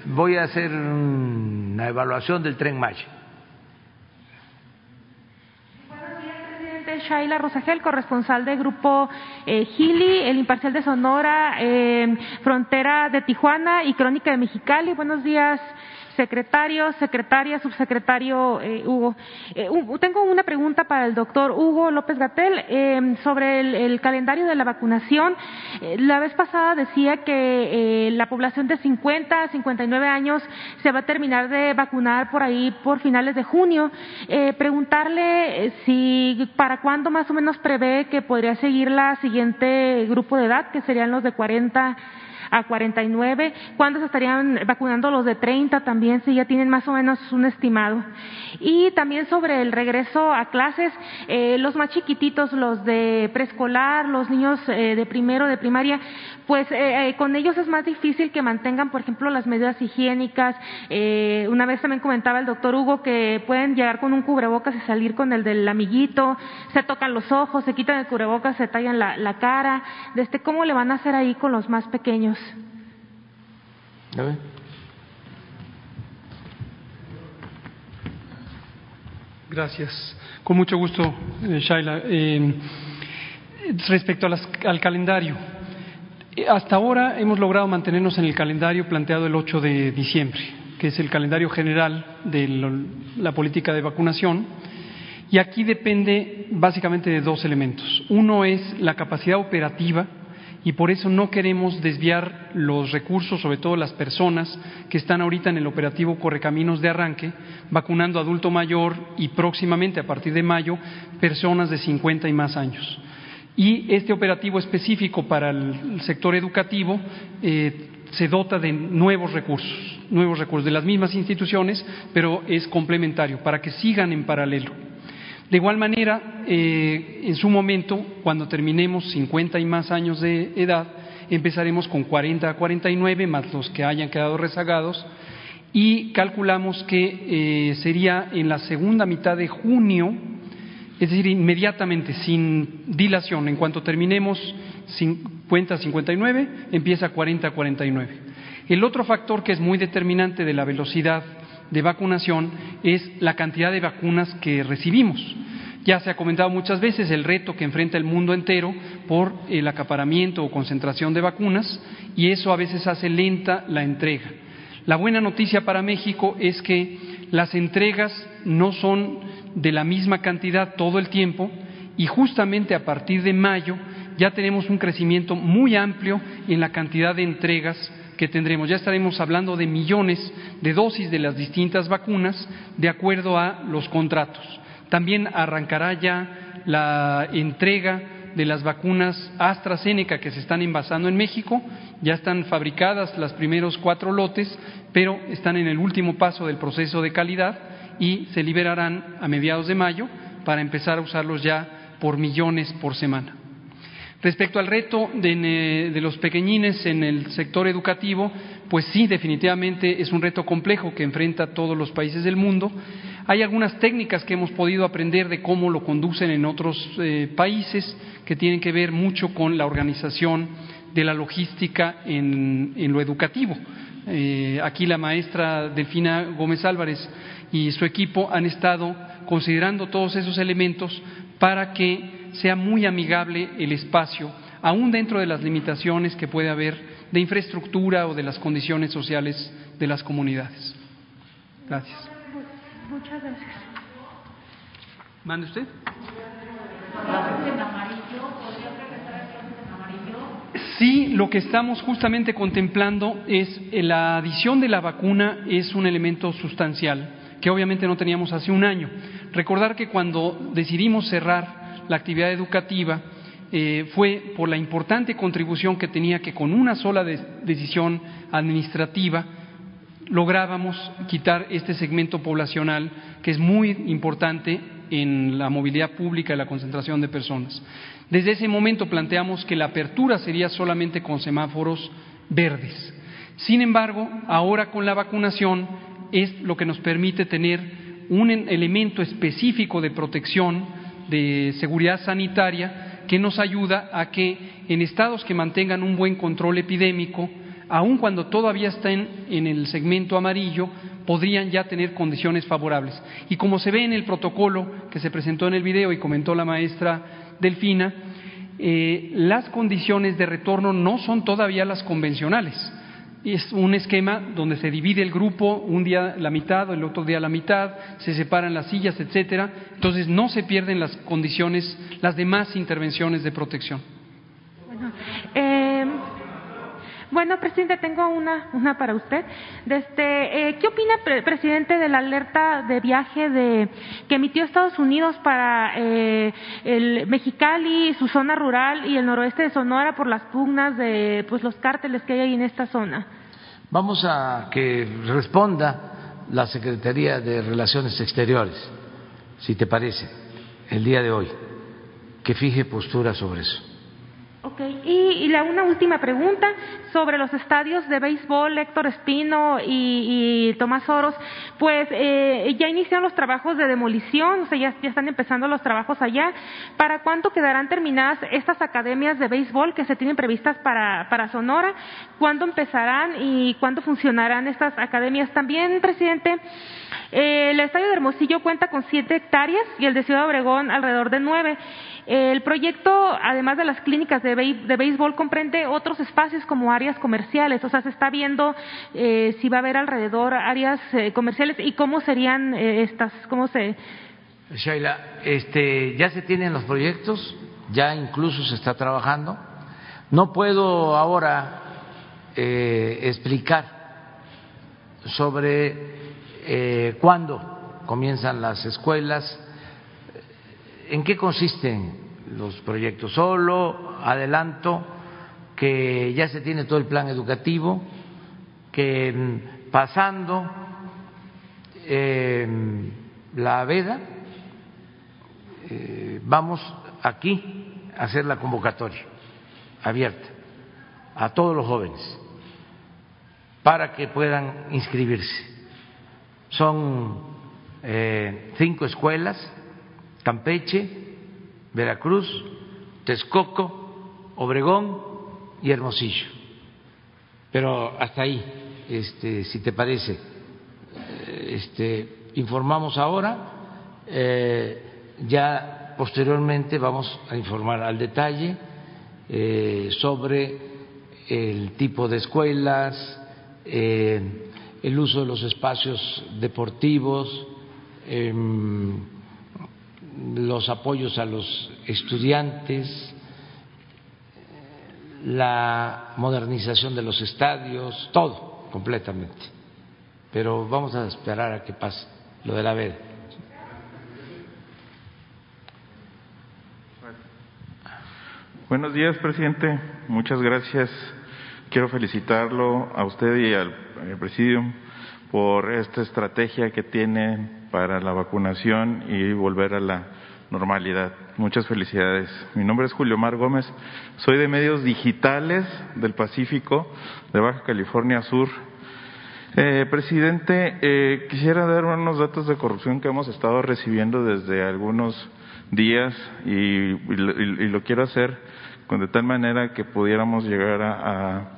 S1: voy a hacer una evaluación del tren Maya.
S7: Buenos días, presidente Shaila Rosagel, corresponsal del grupo eh, Gili, el imparcial de Sonora, eh, Frontera de Tijuana y Crónica de Mexicali. Buenos días, secretario, secretaria, subsecretario eh, Hugo. Eh, tengo una pregunta para el doctor Hugo López Gatel eh, sobre el, el, calendario de la vacunación. Eh, la vez pasada decía que eh, la población de 50 a 59 años se va a terminar de vacunar por ahí por finales de junio. Eh, preguntarle si para cuándo más o menos prevé que podría seguir la siguiente grupo de edad, que serían los de 40 a 49. ¿Cuándo se estarían vacunando los de 30 también? Si ya tienen más o menos un estimado. Y también sobre el regreso a clases, eh, los más chiquititos, los de preescolar, los niños eh, de primero, de primaria, pues eh, eh, con ellos es más difícil que mantengan, por ejemplo, las medidas higiénicas. Eh, una vez también comentaba el doctor Hugo que pueden llegar con un cubrebocas y salir con el del amiguito, se tocan los ojos, se quitan el cubrebocas, se tallan la, la cara. Este, ¿Cómo le van a hacer ahí con los más pequeños?
S1: A ver.
S3: Gracias. Con mucho gusto, eh, Shaila. Eh, respecto a las, al calendario, eh, hasta ahora hemos logrado mantenernos en el calendario planteado el 8 de diciembre, que es el calendario general de lo, la política de vacunación. Y aquí depende básicamente de dos elementos. Uno es la capacidad operativa y por eso no queremos desviar los recursos, sobre todo las personas que están ahorita en el operativo Correcaminos de Arranque, vacunando adulto mayor y próximamente, a partir de mayo, personas de 50 y más años. Y este operativo específico para el sector educativo eh, se dota de nuevos recursos, nuevos recursos de las mismas instituciones, pero es complementario para que sigan en paralelo. De igual manera, eh, en su momento, cuando terminemos 50 y más años de edad, empezaremos con 40 a 49, más los que hayan quedado rezagados, y calculamos que eh, sería en la segunda mitad de junio, es decir, inmediatamente, sin dilación, en cuanto terminemos 50 a 59, empieza 40 a 49. El otro factor que es muy determinante de la velocidad de vacunación es la cantidad de vacunas que recibimos. Ya se ha comentado muchas veces el reto que enfrenta el mundo entero por el acaparamiento o concentración de vacunas y eso a veces hace lenta la entrega. La buena noticia para México es que las entregas no son de la misma cantidad todo el tiempo y justamente a partir de mayo ya tenemos un crecimiento muy amplio en la cantidad de entregas que tendremos. Ya estaremos hablando de millones de dosis de las distintas vacunas de acuerdo a los contratos. También arrancará ya la entrega de las vacunas AstraZeneca que se están envasando en México. Ya están fabricadas los primeros cuatro lotes, pero están en el último paso del proceso de calidad y se liberarán a mediados de mayo para empezar a usarlos ya por millones por semana. Respecto al reto de, los pequeñines en el sector educativo, pues sí, definitivamente es un reto complejo que enfrenta todos los países del mundo. Hay algunas técnicas que hemos podido aprender de cómo lo conducen en otros eh, países que tienen que ver mucho con la organización de la logística en, lo educativo. Eh, aquí la maestra Delfina Gómez Álvarez y su equipo han estado considerando todos esos elementos para que sea muy amigable el espacio, aún dentro de las limitaciones que puede haber de infraestructura o de las condiciones sociales de las comunidades. Gracias.
S7: Muchas gracias.
S3: ¿Mande usted? Sí, lo que estamos justamente contemplando es eh, la adición de la vacuna es un elemento sustancial que obviamente no teníamos hace un año. Recordar que cuando decidimos cerrar la actividad educativa eh, fue por la importante contribución que tenía que con una sola decisión administrativa lográbamos quitar este segmento poblacional que es muy importante en la movilidad pública y la concentración de personas. Desde ese momento planteamos que la apertura sería solamente con semáforos verdes. Sin embargo, ahora con la vacunación es lo que nos permite tener un elemento específico de protección de seguridad sanitaria que nos ayuda a que en estados que mantengan un buen control epidémico, aun cuando todavía estén en el segmento amarillo, podrían ya tener condiciones favorables. Y como se ve en el protocolo que se presentó en el video y comentó la maestra Delfina, eh, las condiciones de retorno no son todavía las convencionales es un esquema donde se divide el grupo, un día la mitad, el otro día la mitad, se separan las sillas, etcétera. Entonces no se pierden las condiciones, las demás intervenciones de protección.
S7: Bueno, eh, bueno, presidente, tengo una, una para usted. Desde, eh, ¿Qué opina, presidente, de la alerta de viaje de, que emitió Estados Unidos para eh, el Mexicali, su zona rural y el noroeste de Sonora por las pugnas de pues, los cárteles que hay ahí en esta zona?
S1: Vamos a que responda la Secretaría de Relaciones Exteriores, si te parece, el día de hoy, que fije postura sobre eso.
S7: Y, la, una última pregunta sobre los estadios de béisbol, Héctor Espino y, Tomás Oros. Pues eh, ya iniciaron los trabajos de demolición, o sea, ya, están empezando los trabajos allá. ¿Para cuándo quedarán terminadas estas academias de béisbol que se tienen previstas para, para Sonora? ¿Cuándo empezarán y cuándo funcionarán estas academias? También, presidente, eh, el estadio de Hermosillo cuenta con siete hectáreas y el de Ciudad Obregón alrededor de nueve. El proyecto, además de las clínicas de, béisbol, comprende otros espacios como áreas comerciales. O sea, se está viendo eh, si va a haber alrededor áreas eh, comerciales y cómo serían eh, estas, cómo se.
S1: Shaila, este, ya se tienen los proyectos, ya incluso se está trabajando. No puedo ahora eh, explicar sobre cuándo comienzan las escuelas, en qué consisten los proyectos. Solo adelanto que ya se tiene todo el plan educativo, que mm, pasando eh, la veda eh, vamos aquí a hacer la convocatoria abierta a todos los jóvenes para que puedan inscribirse. Son eh, cinco escuelas, Campeche, Veracruz, Texcoco, Obregón y Hermosillo. Pero hasta ahí, este, si te parece, eh, este, informamos ahora, eh, ya posteriormente vamos a informar al detalle sobre el tipo de escuelas, eh, el uso de los espacios deportivos, em, los apoyos a los estudiantes, la modernización de los estadios, todo completamente. Pero vamos a esperar a que pase lo de la veda.
S8: Buenos días, presidente. Muchas gracias Quiero felicitarlo a usted y al, Presidium por esta estrategia que tienen para la vacunación y volver a la normalidad. Muchas felicidades. Mi nombre es Julio Mar Gómez. Soy de medios digitales del Pacífico, de Baja California Sur. Eh, presidente, eh, quisiera dar unos datos de corrupción que hemos estado recibiendo desde algunos días y lo quiero hacer de tal manera que pudiéramos llegar a,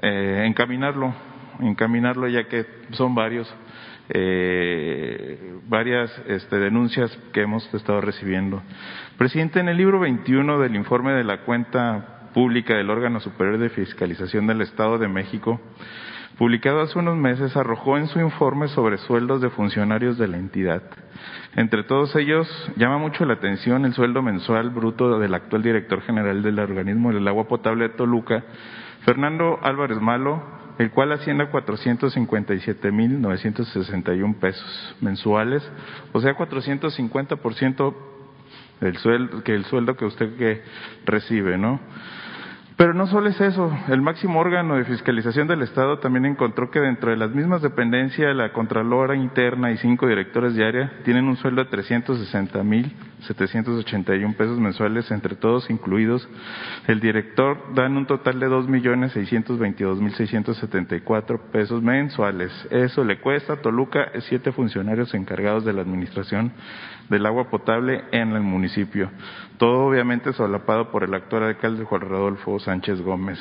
S8: eh, encaminarlo, encaminarlo ya que son varios, eh, varias este, denuncias que hemos estado recibiendo. Presidente, en el libro 21 del informe de la cuenta pública del órgano superior de fiscalización del Estado de México, publicado hace unos meses, arrojó en su informe sobre sueldos de funcionarios de la entidad entre todos ellos, llama mucho la atención el sueldo mensual bruto del actual director general del organismo del agua potable de Toluca, Fernando Álvarez Malo, el cual asciende a 457.961 pesos mensuales, o sea, 450% del sueldo, que el sueldo que usted que recibe, ¿no? Pero no solo es eso, el máximo órgano de fiscalización del Estado también encontró que dentro de las mismas dependencias, la Contralora Interna y cinco directores de tienen un sueldo de 360.781 pesos mensuales, entre todos incluidos. El director dan un total de 2.622.674 pesos mensuales. Eso le cuesta a Toluca siete funcionarios encargados de la administración del agua potable en el municipio. Todo obviamente solapado por el actual alcalde Juan Rodolfo Sánchez Gómez.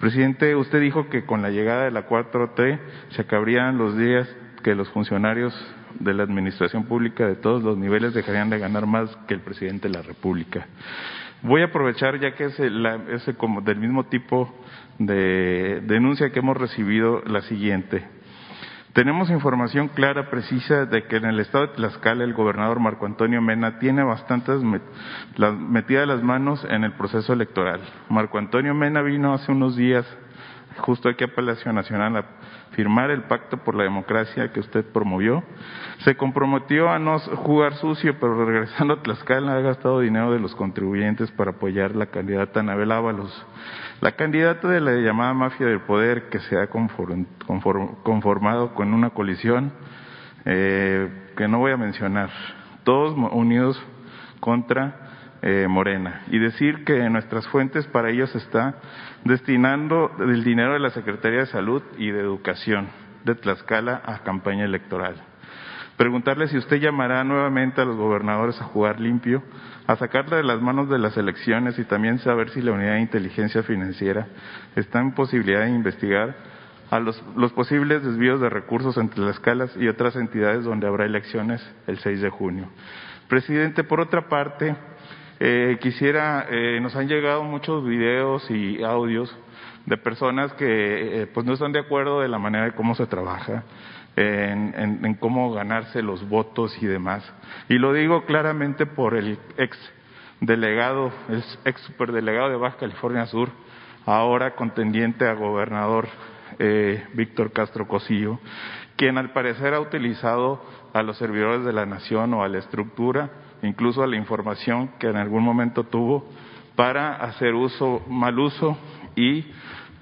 S8: Presidente, usted dijo que con la llegada de la 4T se acabarían los días que los funcionarios de la administración pública de todos los niveles dejarían de ganar más que el presidente de la República. Voy a aprovechar, ya que es, como del mismo tipo de denuncia que hemos recibido, la siguiente. Tenemos información clara, precisa, de que en el estado de Tlaxcala el gobernador Marco Antonio Mena tiene bastantes metidas las manos en el proceso electoral. Marco Antonio Mena vino hace unos días, justo aquí a Palacio Nacional, a firmar el pacto por la democracia que usted promovió. Se comprometió a no jugar sucio, pero regresando a Tlaxcala ha gastado dinero de los contribuyentes para apoyar la candidata Anabel Ábalos la candidata de la llamada mafia del poder que se ha conformado con una colisión eh, que no voy a mencionar, todos unidos contra eh, Morena. Y decir que nuestras fuentes para ellos está destinando el dinero de la Secretaría de Salud y de Educación de Tlaxcala a campaña electoral. Preguntarle si usted llamará nuevamente a los gobernadores a jugar limpio a sacarla de las manos de las elecciones y también saber si la unidad de inteligencia financiera está en posibilidad de investigar a los, posibles desvíos de recursos entre las escalas y otras entidades donde habrá elecciones el 6 de junio. Presidente, por otra parte, eh, quisiera, eh, nos han llegado muchos videos y audios de personas que eh, pues no están de acuerdo de la manera de cómo se trabaja en, cómo ganarse los votos y demás. Y lo digo claramente por el ex delegado, el ex superdelegado de Baja California Sur, ahora contendiente a gobernador eh, Víctor Castro Cosillo, quien al parecer ha utilizado a los servidores de la nación o a la estructura, incluso a la información que en algún momento tuvo, para hacer uso, mal uso y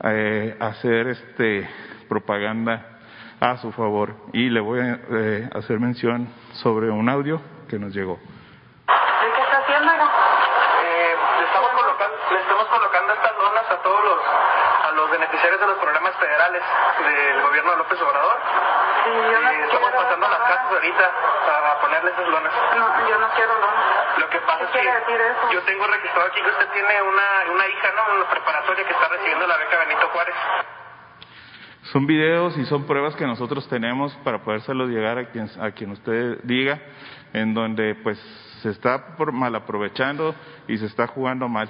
S8: eh, hacer este propaganda a su favor. Y le voy a eh, hacer mención sobre un audio que nos llegó.
S9: ¿De qué está haciendo?
S10: Eh, le, estamos colocando, le estamos colocando estas donas a todos los, a los beneficiarios de los programas federales del gobierno de López Obrador.
S9: Sí, yo no
S10: y estamos pasando a las casas ahorita para ponerle esas donas.
S9: No, yo no quiero donar.
S10: Lo que pasa es
S9: ¿Qué
S10: que
S9: quiere decir eso?
S10: yo tengo registrado aquí que usted tiene una, una hija, ¿no? En la preparatoria que está recibiendo la beca Benito Juárez.
S8: Son videos y son pruebas que nosotros tenemos para podérselos llegar a quien, a quien usted diga, en donde pues se está por mal aprovechando y se está jugando mal.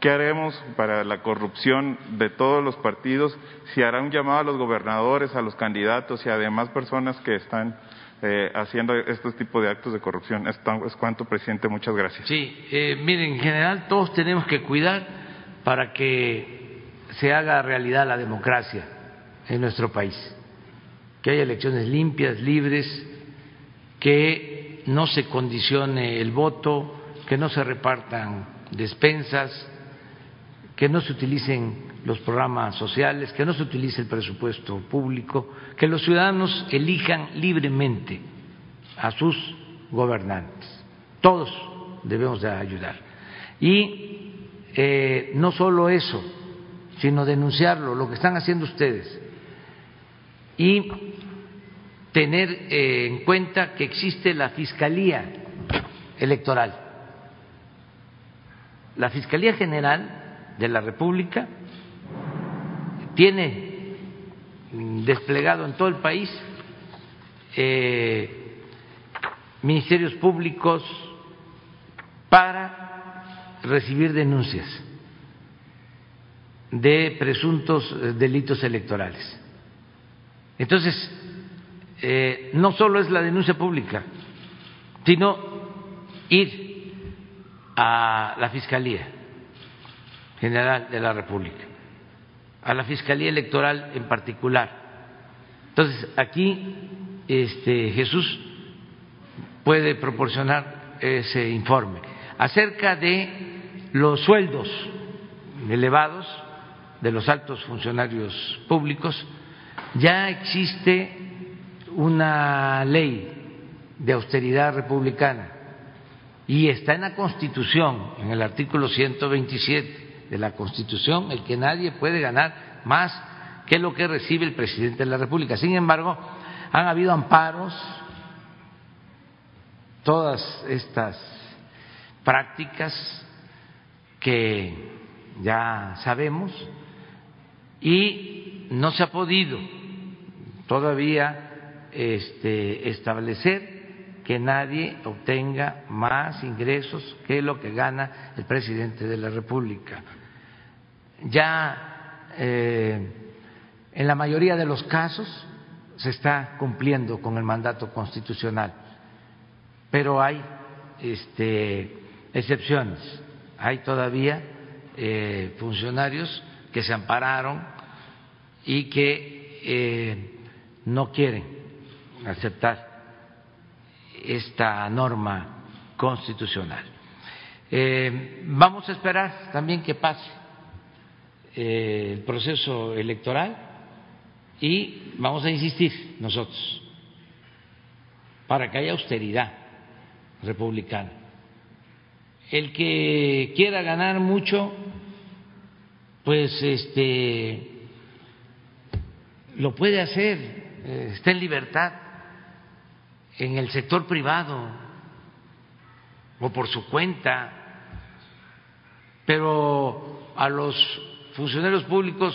S8: ¿Qué haremos para la corrupción de todos los partidos? Si hará un llamado a los gobernadores, a los candidatos y a demás personas que están eh, haciendo estos tipos de actos de corrupción. Es, es cuanto, presidente. Muchas gracias.
S1: Sí, eh, miren, en general todos tenemos que cuidar para que se haga realidad la democracia en nuestro país, que haya elecciones limpias, libres, que no se condicione el voto, que no se repartan despensas, que no se utilicen los programas sociales, que no se utilice el presupuesto público, que los ciudadanos elijan libremente a sus gobernantes. Todos debemos de ayudar. Y eh, no solo eso, sino denunciarlo, lo que están haciendo ustedes. Y tener eh, en cuenta que existe la Fiscalía Electoral. La Fiscalía General de la República tiene mm, desplegado en todo el país eh, ministerios públicos para recibir denuncias de presuntos eh, delitos electorales. Entonces, eh, no solo es la denuncia pública, sino ir a la Fiscalía General de la República, a la Fiscalía Electoral en particular. Entonces, aquí este, Jesús puede proporcionar ese informe acerca de los sueldos elevados de los altos funcionarios públicos. Ya existe una ley de austeridad republicana y está en la Constitución, en el artículo 127 de la Constitución, el que nadie puede ganar más que lo que recibe el presidente de la República. Sin embargo, han habido amparos, todas estas prácticas que ya sabemos y no se ha podido todavía este, establecer que nadie obtenga más ingresos que lo que gana el presidente de la República. Ya eh, en la mayoría de los casos se está cumpliendo con el mandato constitucional, pero hay este, excepciones, hay todavía eh, funcionarios que se ampararon y que eh, no quieren aceptar esta norma constitucional. Eh, vamos a esperar también que pase eh, el proceso electoral y vamos a insistir nosotros para que haya austeridad republicana. El que quiera ganar mucho, pues este lo puede hacer, eh, está en libertad en el sector privado o por su cuenta, pero a los funcionarios públicos,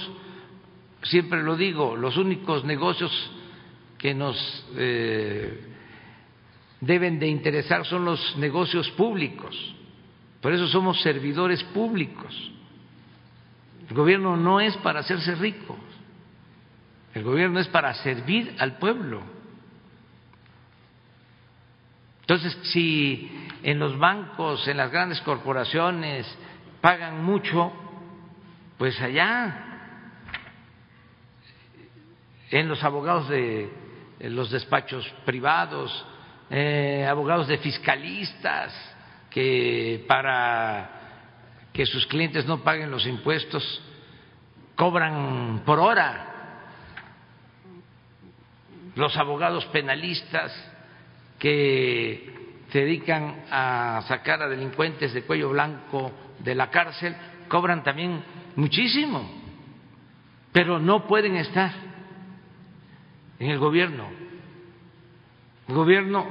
S1: siempre lo digo, los únicos negocios que nos eh, deben de interesar son los negocios públicos, por eso somos servidores públicos. El gobierno no es para hacerse rico, el gobierno es para servir al pueblo. Entonces, si en los bancos, en las grandes corporaciones pagan mucho, pues allá en los abogados de los despachos privados, eh, abogados de fiscalistas que para que sus clientes no paguen los impuestos cobran por hora, los abogados penalistas que se dedican a sacar a delincuentes de cuello blanco de la cárcel cobran también muchísimo, pero no pueden estar en el gobierno. El gobierno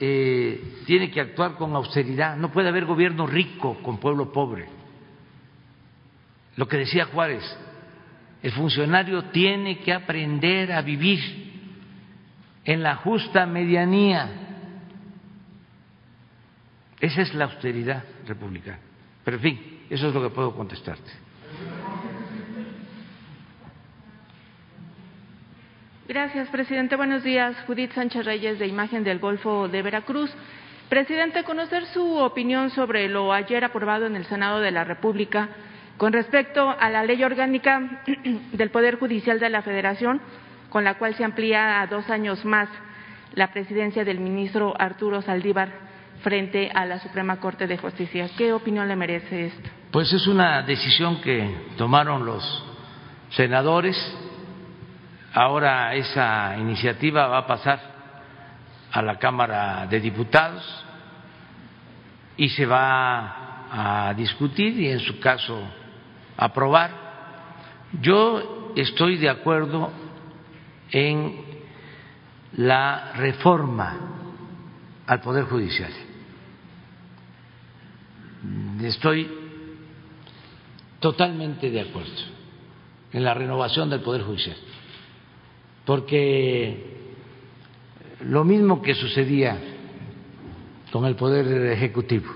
S1: eh, tiene que actuar con austeridad, no puede haber gobierno rico con pueblo pobre. Lo que decía Juárez, el funcionario tiene que aprender a vivir en la justa medianía. Esa es la austeridad republicana. Pero en fin, eso es lo que puedo contestarte.
S7: Gracias, presidente. Buenos días. Judith Sánchez Reyes, de Imagen del Golfo de Veracruz. Presidente, conocer su opinión sobre lo ayer aprobado en el Senado de la República con respecto a la ley orgánica del Poder Judicial de la Federación, con la cual se amplía a dos años más la presidencia del ministro Arturo Saldívar frente a la Suprema Corte de Justicia. ¿Qué opinión le merece esto?
S1: Pues es una decisión que tomaron los senadores Ahora esa iniciativa va a pasar a la Cámara de Diputados y se va a discutir y en su caso aprobar. Yo estoy de acuerdo en la reforma al Poder Judicial. Estoy totalmente de acuerdo en la renovación del Poder Judicial porque lo mismo que sucedía con el Poder Ejecutivo,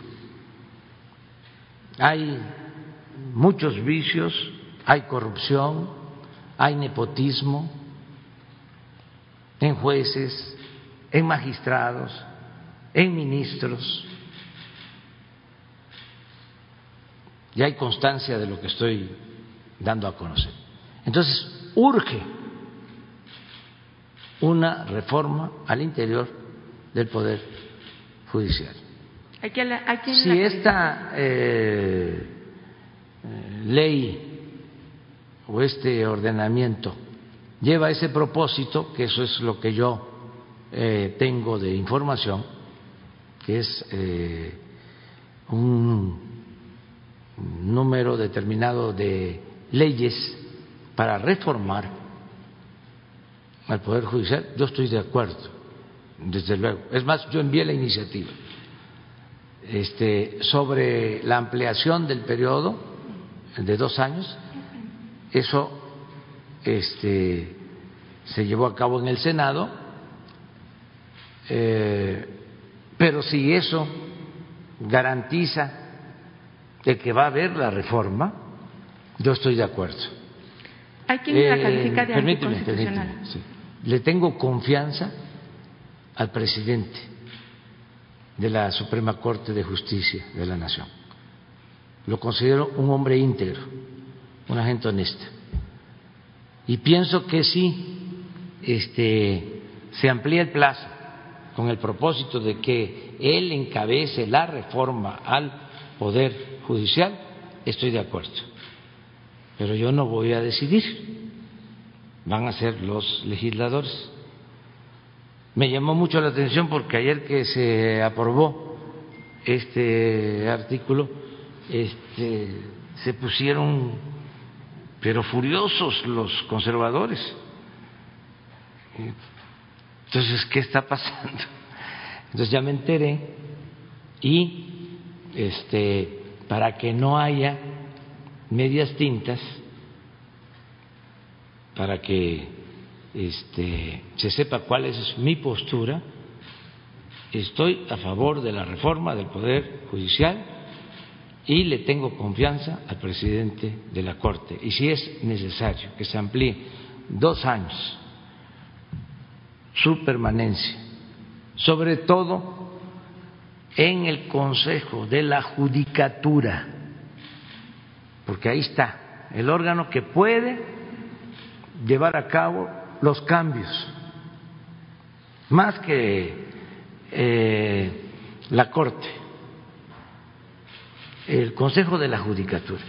S1: hay muchos vicios, hay corrupción, hay nepotismo en jueces, en magistrados, en ministros, y hay constancia de lo que estoy dando a conocer. Entonces, urge una reforma al interior del Poder Judicial. si esta eh, ley o este ordenamiento lleva ese propósito, que eso es lo que yo eh, tengo de información, que es eh, un número determinado de leyes para reformar al Poder Judicial, yo estoy de acuerdo, desde luego. Es más, yo envié la iniciativa este, sobre la ampliación del periodo de dos años. Eso este, se llevó a cabo en el Senado, eh, pero si eso garantiza de que va a haber la reforma, yo estoy de acuerdo.
S7: Hay quien la califica de
S1: permíteme, sí le tengo confianza al presidente de la Suprema Corte de Justicia de la Nación. Lo considero un hombre íntegro, una gente honesta. Y pienso que si este, se amplía el plazo con el propósito de que él encabece la reforma al Poder Judicial, estoy de acuerdo. Pero yo no voy a decidir van a ser los legisladores. Me llamó mucho la atención porque ayer que se aprobó este artículo, este, se pusieron pero furiosos los conservadores. Entonces, ¿qué está pasando? Entonces ya me enteré y este para que no haya medias tintas para que este, se sepa cuál es mi postura. Estoy a favor de la reforma del Poder Judicial y le tengo confianza al presidente de la Corte. Y si es necesario que se amplíe dos años su permanencia, sobre todo en el Consejo de la Judicatura, porque ahí está el órgano que puede llevar a cabo los cambios, más que eh, la Corte, el Consejo de la Judicatura,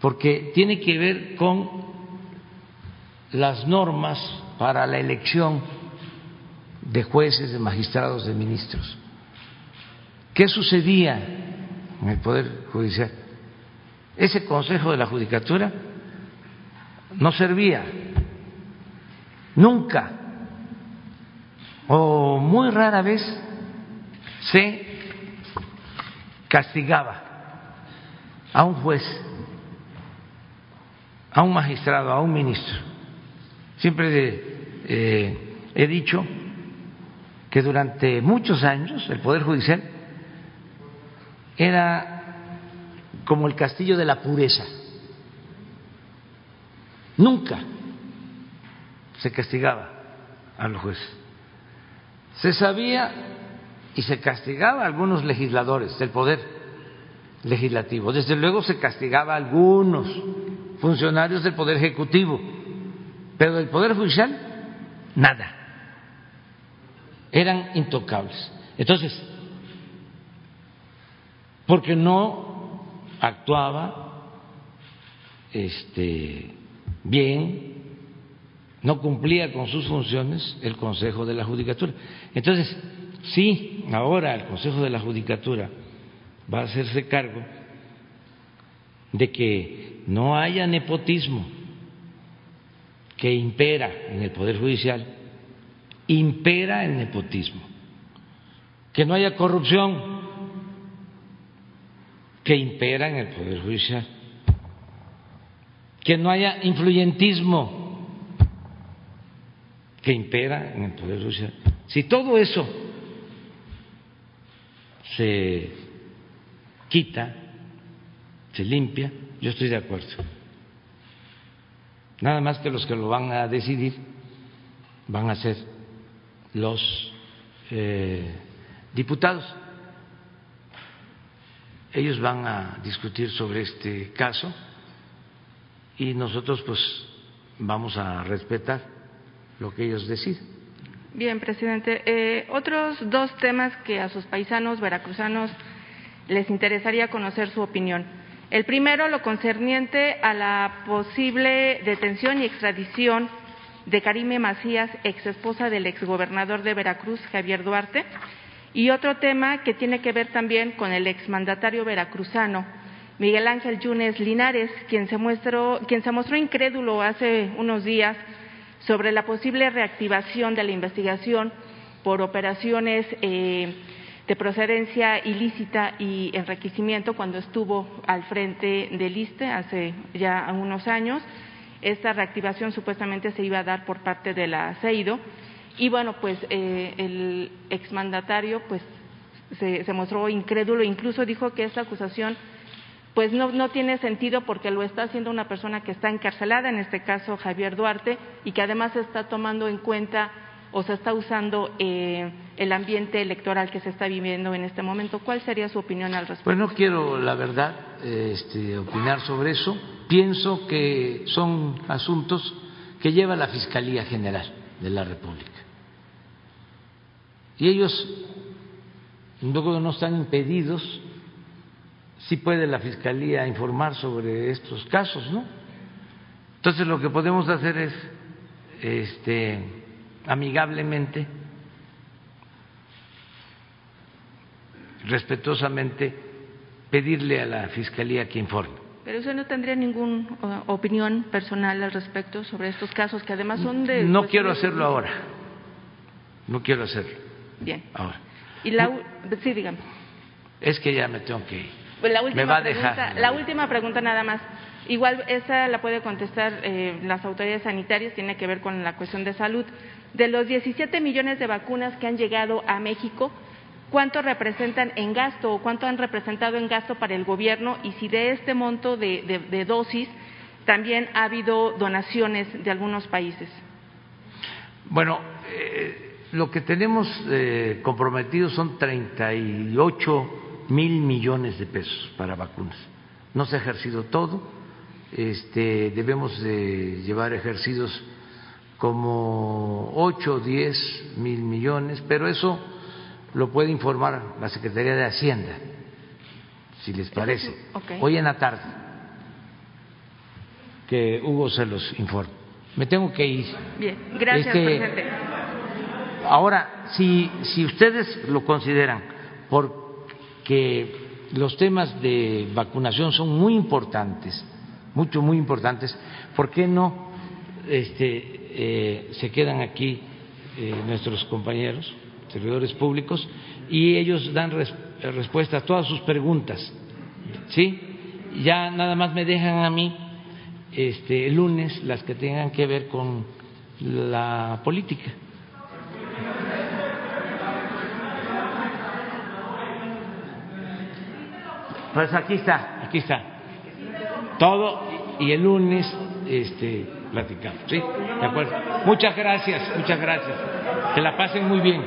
S1: porque tiene que ver con las normas para la elección de jueces, de magistrados, de ministros. ¿Qué sucedía en el Poder Judicial? Ese Consejo de la Judicatura no servía nunca o muy rara vez se castigaba a un juez, a un magistrado, a un ministro. Siempre eh, he dicho que durante muchos años el Poder Judicial era como el castillo de la pureza. Nunca se castigaba a los jueces. Se sabía y se castigaba a algunos legisladores del poder legislativo. Desde luego se castigaba a algunos funcionarios del poder ejecutivo, pero del poder judicial nada. Eran intocables. Entonces, porque no actuaba este bien no cumplía con sus funciones el Consejo de la Judicatura. Entonces, sí, ahora el Consejo de la Judicatura va a hacerse cargo de que no haya nepotismo que impera en el Poder Judicial, impera el nepotismo, que no haya corrupción que impera en el Poder Judicial, que no haya influyentismo que impera en el Poder Judicial. Si todo eso se quita, se limpia, yo estoy de acuerdo. Nada más que los que lo van a decidir van a ser los eh, diputados. Ellos van a discutir sobre este caso y nosotros pues vamos a respetar lo que ellos deciden.
S11: Bien, presidente. Eh, otros dos temas que a sus paisanos veracruzanos les interesaría conocer su opinión. El primero, lo concerniente a la posible detención y extradición de Karime Macías, ex esposa del exgobernador de Veracruz, Javier Duarte. Y otro tema que tiene que ver también con el exmandatario veracruzano, Miguel Ángel Yunes Linares, quien se, quien se mostró incrédulo hace unos días sobre la posible reactivación de la investigación por operaciones eh, de procedencia ilícita y enriquecimiento cuando estuvo al frente del ISTE hace ya unos años. Esta reactivación supuestamente se iba a dar por parte de la CEIDO y bueno, pues eh, el exmandatario pues se, se mostró incrédulo, incluso dijo que esta acusación pues no, no, tiene sentido porque lo está haciendo una persona que está encarcelada, en este caso Javier Duarte, y que además está tomando en cuenta o se está usando eh, el ambiente electoral que se está viviendo en este momento. ¿Cuál sería su opinión al respecto?
S1: Pues no quiero, la verdad, este, opinar sobre eso. Pienso que son asuntos que lleva la Fiscalía General de la República. Y ellos luego no están impedidos sí puede la Fiscalía informar sobre estos casos, ¿no? Entonces lo que podemos hacer es, este, amigablemente, respetuosamente, pedirle a la Fiscalía que informe.
S11: Pero usted no tendría ninguna opinión personal al respecto sobre estos casos que además son de...
S1: No quiero hacerlo ahora. No quiero hacerlo.
S11: Bien.
S1: Ahora.
S11: Y la... Sí, dígame.
S1: Es que ya me tengo que ir.
S11: Pues la última
S1: Me va a
S11: pregunta,
S1: dejar.
S11: La última pregunta nada más. Igual esa la puede contestar eh, las autoridades sanitarias, tiene que ver con la cuestión de salud. De los 17 millones de vacunas que han llegado a México, ¿cuánto representan en gasto o cuánto han representado en gasto para el gobierno? Y si de este monto de, de, de dosis también ha habido donaciones de algunos países.
S1: Bueno, eh, lo que tenemos eh, comprometido son 38 mil millones de pesos para vacunas. No se ha ejercido todo. este, debemos de llevar ejercidos como 8 o 10 mil millones, pero eso lo puede informar la Secretaría de Hacienda, si les parece,
S11: Okay.
S1: hoy en la tarde, que Hugo se los informe. Me tengo que ir.
S11: Bien, gracias,
S1: Este,
S11: presidente.
S1: Ahora, si, si ustedes lo consideran, porque los temas de vacunación son muy importantes, mucho, muy importantes, ¿por qué no este, eh, se quedan aquí eh, nuestros compañeros, servidores públicos, y ellos dan res- respuesta a todas sus preguntas? ¿Sí? Ya nada más me dejan a mí este, el lunes las que tengan que ver con la política. Pues aquí está, aquí está. Todo y el lunes este platicamos, ¿sí? De acuerdo. Muchas gracias, muchas gracias. Que la pasen muy bien.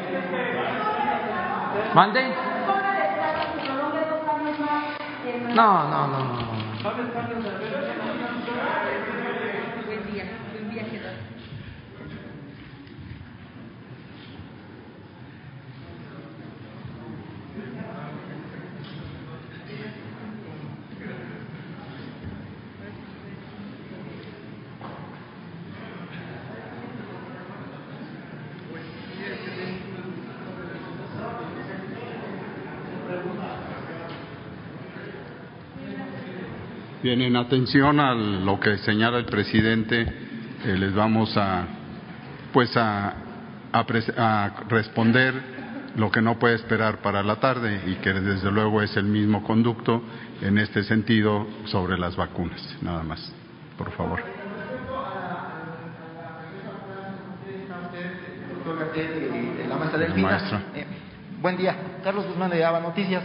S1: ¿Mande? No, no, no, no.
S2: Bien, en atención a lo que señala el presidente, eh, les vamos a, pues a, a pres- a responder lo que no puede esperar para la tarde y que desde luego es el mismo conducto en este sentido sobre las vacunas. Nada más, por favor.
S12: la maestra Delfina. Eh, buen día, Carlos Guzmán de Ava Noticias,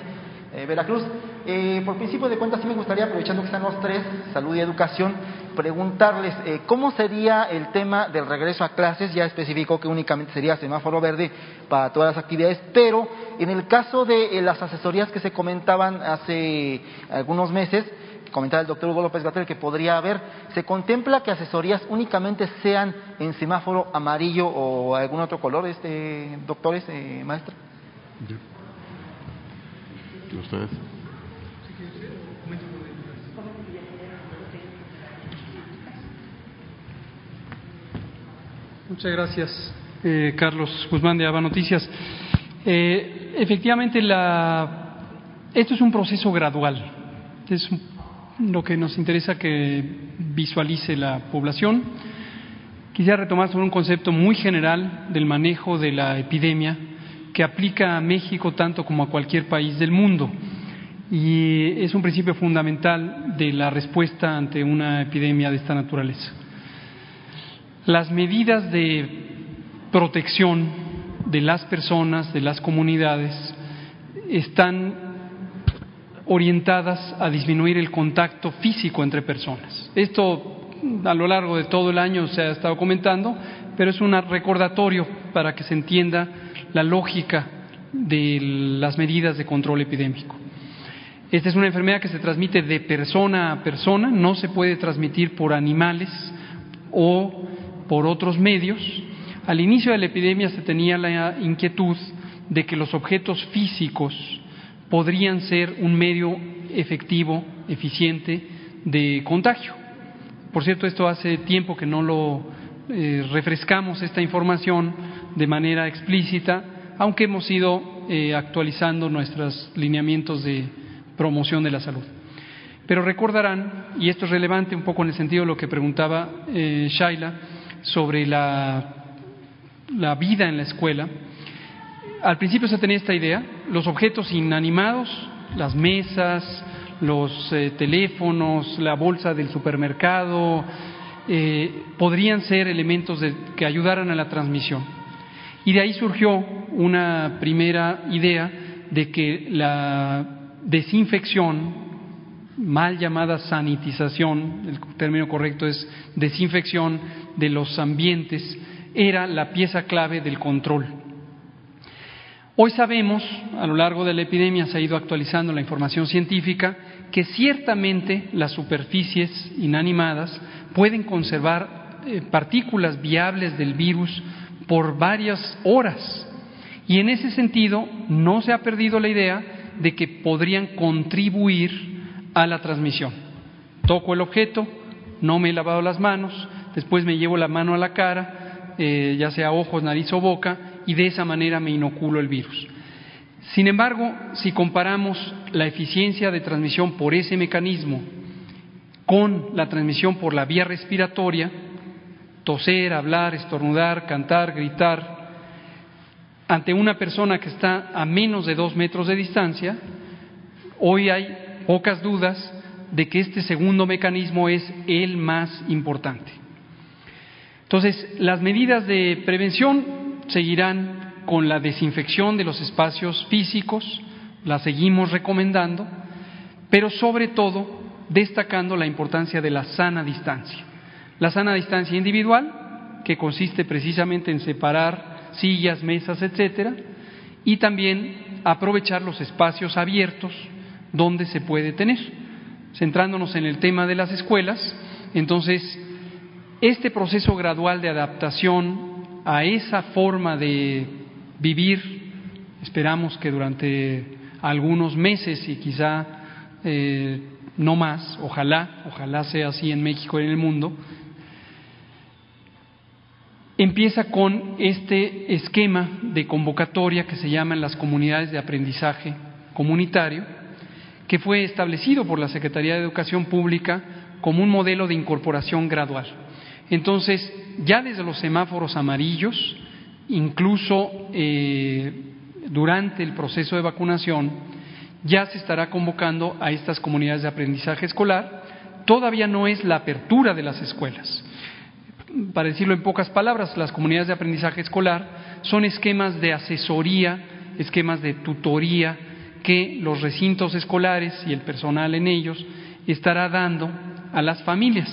S12: eh, Veracruz. Eh, por principio de cuentas, sí me gustaría, aprovechando que están los tres, salud y educación, preguntarles eh, cómo sería el tema del regreso a clases. Ya especificó que únicamente sería semáforo verde para todas las actividades, pero en el caso de eh, las asesorías que se comentaban hace algunos meses, comentaba el doctor Hugo López Gatel que podría haber, ¿se contempla que asesorías únicamente sean en semáforo amarillo o algún otro color, este, doctores, eh, maestra?
S2: ¿Ustedes?
S3: Muchas gracias, eh, Carlos Guzmán de Ava Noticias. Eh, efectivamente, la, esto es un proceso gradual. Es lo que nos interesa que visualice la población. Quisiera retomar sobre un concepto muy general del manejo de la epidemia que aplica a México tanto como a cualquier país del mundo. Y es un principio fundamental de la respuesta ante una epidemia de esta naturaleza. Las medidas de protección de las personas, de las comunidades, están orientadas a disminuir el contacto físico entre personas. Esto a lo largo de todo el año se ha estado comentando, pero es un recordatorio para que se entienda la lógica de las medidas de control epidémico. Esta es una enfermedad que se transmite de persona a persona, no se puede transmitir por animales o por otros medios. Al inicio de la epidemia se tenía la inquietud de que los objetos físicos podrían ser un medio efectivo, eficiente de contagio. Por cierto, esto hace tiempo que no lo eh, refrescamos esta información de manera explícita, aunque hemos ido eh, actualizando nuestros lineamientos de promoción de la salud. Pero recordarán, y esto es relevante un poco en el sentido de lo que preguntaba eh, Shaila sobre la, la vida en la escuela, al principio se tenía esta idea, los objetos inanimados, las mesas, los eh, teléfonos, la bolsa del supermercado, eh, podrían ser elementos que ayudaran a la transmisión. Y de ahí surgió una primera idea de que la desinfección, mal llamada sanitización, el término correcto es desinfección de los ambientes, era la pieza clave del control. Hoy sabemos, a lo largo de la epidemia se ha ido actualizando la información científica, que ciertamente las superficies inanimadas pueden conservar eh, partículas viables del virus por varias horas. Y en ese sentido no se ha perdido la idea de que podrían contribuir a la transmisión. Toco el objeto, no me he lavado las manos, después me llevo la mano a la cara, eh, ya sea ojos, nariz o boca, y de esa manera me inoculo el virus. Sin embargo, si comparamos la eficiencia de transmisión por ese mecanismo con la transmisión por la vía respiratoria, toser, hablar, estornudar, cantar, gritar, ante una persona que está a menos de dos metros de distancia, hoy hay pocas dudas de que este segundo mecanismo es el más importante. Entonces, las medidas de prevención seguirán con la desinfección de los espacios físicos, la seguimos recomendando, pero sobre todo destacando la importancia de la sana distancia. La sana distancia individual, que consiste precisamente en separar sillas, mesas, etcétera, y también aprovechar los espacios abiertos donde se puede tener. Centrándonos en el tema de las escuelas, entonces, este proceso gradual de adaptación a esa forma de vivir, esperamos que durante algunos meses y quizá eh, no más, ojalá, ojalá sea así en México y en el mundo, empieza con este esquema de convocatoria que se llaman las comunidades de aprendizaje comunitario, que fue establecido por la Secretaría de Educación Pública como un modelo de incorporación gradual. Entonces, ya desde los semáforos amarillos, incluso eh, durante el proceso de vacunación, ya se estará convocando a estas comunidades de aprendizaje escolar. Todavía no es la apertura de las escuelas. Para decirlo en pocas palabras, las comunidades de aprendizaje escolar son esquemas de asesoría, esquemas de tutoría que los recintos escolares y el personal en ellos estará dando a las familias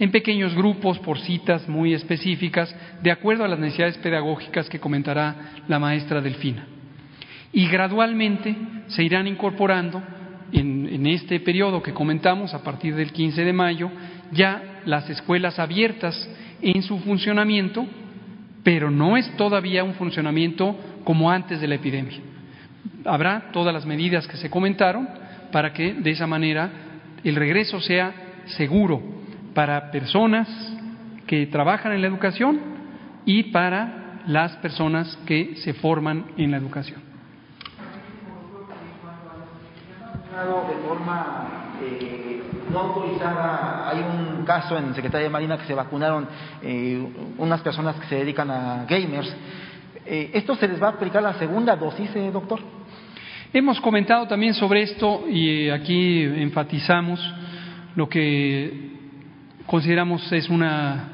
S3: en pequeños grupos por citas muy específicas, de acuerdo a las necesidades pedagógicas que comentará la maestra Delfina. Y gradualmente se irán incorporando en, este periodo que comentamos, a partir del 15 de mayo, ya las escuelas abiertas en su funcionamiento, pero no es todavía un funcionamiento como antes de la epidemia habrá todas las medidas que se comentaron para que de esa manera el regreso sea seguro para personas que trabajan en la educación y para las personas que se forman en la educación.
S12: Eh, hay un caso en Secretaría de Marina que se vacunaron eh, unas personas que se dedican a gamers. Eh, ¿Esto se les va a aplicar la segunda dosis, eh, doctor?
S3: Hemos comentado también sobre esto y aquí enfatizamos lo que consideramos es una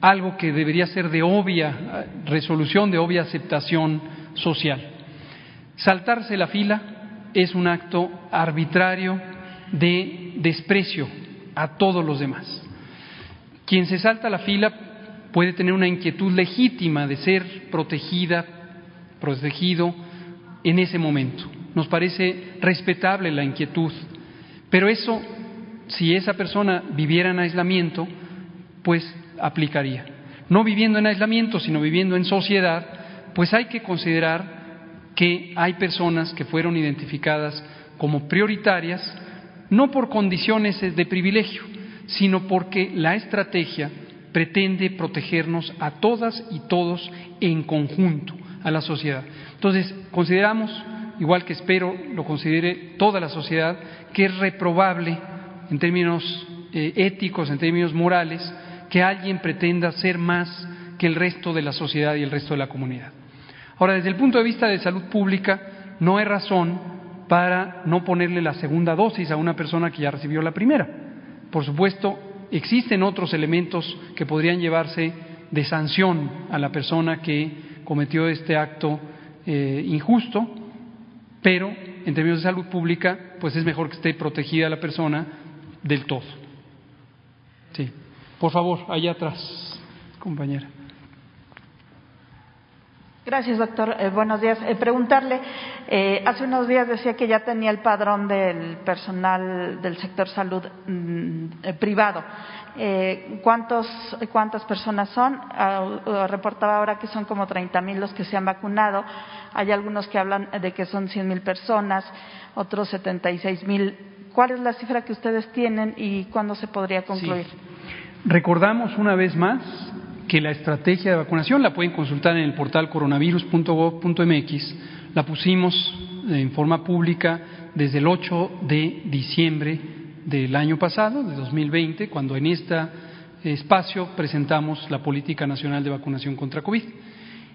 S3: algo que debería ser de obvia resolución, de obvia aceptación social. Saltarse la fila es un acto arbitrario de desprecio a todos los demás. Quien se salta la fila puede tener una inquietud legítima de ser protegida, protegido en ese momento nos parece respetable la inquietud, pero eso, si esa persona viviera en aislamiento, pues aplicaría. No viviendo en aislamiento, sino viviendo en sociedad, pues hay que considerar que hay personas que fueron identificadas como prioritarias, no por condiciones de privilegio, sino porque la estrategia pretende protegernos a todas y todos en conjunto, a la sociedad. Entonces, consideramos igual que espero lo considere toda la sociedad, que es reprobable en términos eh, éticos, en términos morales, que alguien pretenda ser más que el resto de la sociedad y el resto de la comunidad. Ahora, desde el punto de vista de salud pública, no hay razón para no ponerle la segunda dosis a una persona que ya recibió la primera. Por supuesto, existen otros elementos que podrían llevarse de sanción a la persona que cometió este acto eh, injusto, pero en términos de salud pública, pues es mejor que esté protegida la persona del todo. Sí. Por favor, allá atrás, compañera.
S9: Gracias, doctor. Eh, buenos días. Eh, preguntarle, eh, hace unos días decía que ya tenía el padrón del personal del sector salud mm, eh, privado. Eh, ¿cuántos, ¿Cuántas personas son? Ah, reportaba ahora que son como 30 mil los que se han vacunado. Hay algunos que hablan de que son 100 mil personas, otros 76 mil. ¿Cuál es la cifra que ustedes tienen y cuándo se podría concluir?
S3: Recordamos una vez más que la estrategia de vacunación la pueden consultar en el portal coronavirus.gov.mx. La pusimos en forma pública desde el 8 de diciembre del año pasado, de 2020, cuando en este espacio presentamos la Política Nacional de Vacunación contra COVID.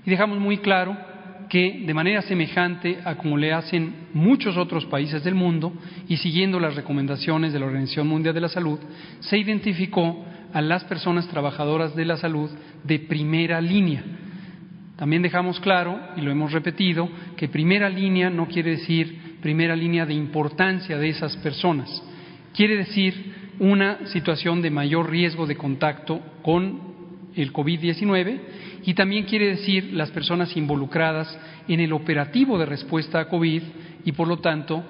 S3: Y dejamos muy claro que de manera semejante a como le hacen muchos otros países del mundo y siguiendo las recomendaciones de la Organización Mundial de la Salud, se identificó a las personas trabajadoras de la salud de primera línea. También dejamos claro, y lo hemos repetido, que primera línea no quiere decir primera línea de importancia de esas personas, quiere decir una situación de mayor riesgo de contacto con el COVID-19 y también quiere decir las personas involucradas en el operativo de respuesta a COVID y por lo tanto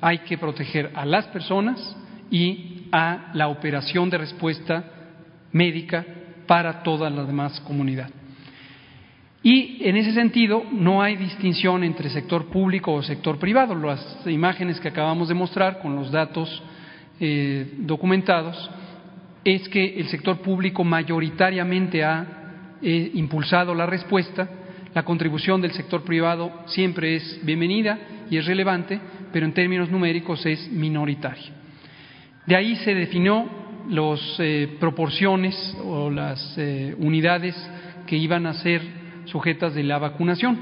S3: hay que proteger a las personas y a la operación de respuesta médica para toda la demás comunidad. Y en ese sentido no hay distinción entre sector público o sector privado. Las imágenes que acabamos de mostrar con los datos eh, documentados es que el sector público mayoritariamente ha eh, impulsado la respuesta. La contribución del sector privado siempre es bienvenida y es relevante, pero en términos numéricos es minoritaria. De ahí se definió las eh, proporciones o las eh, unidades que iban a ser sujetas de la vacunación.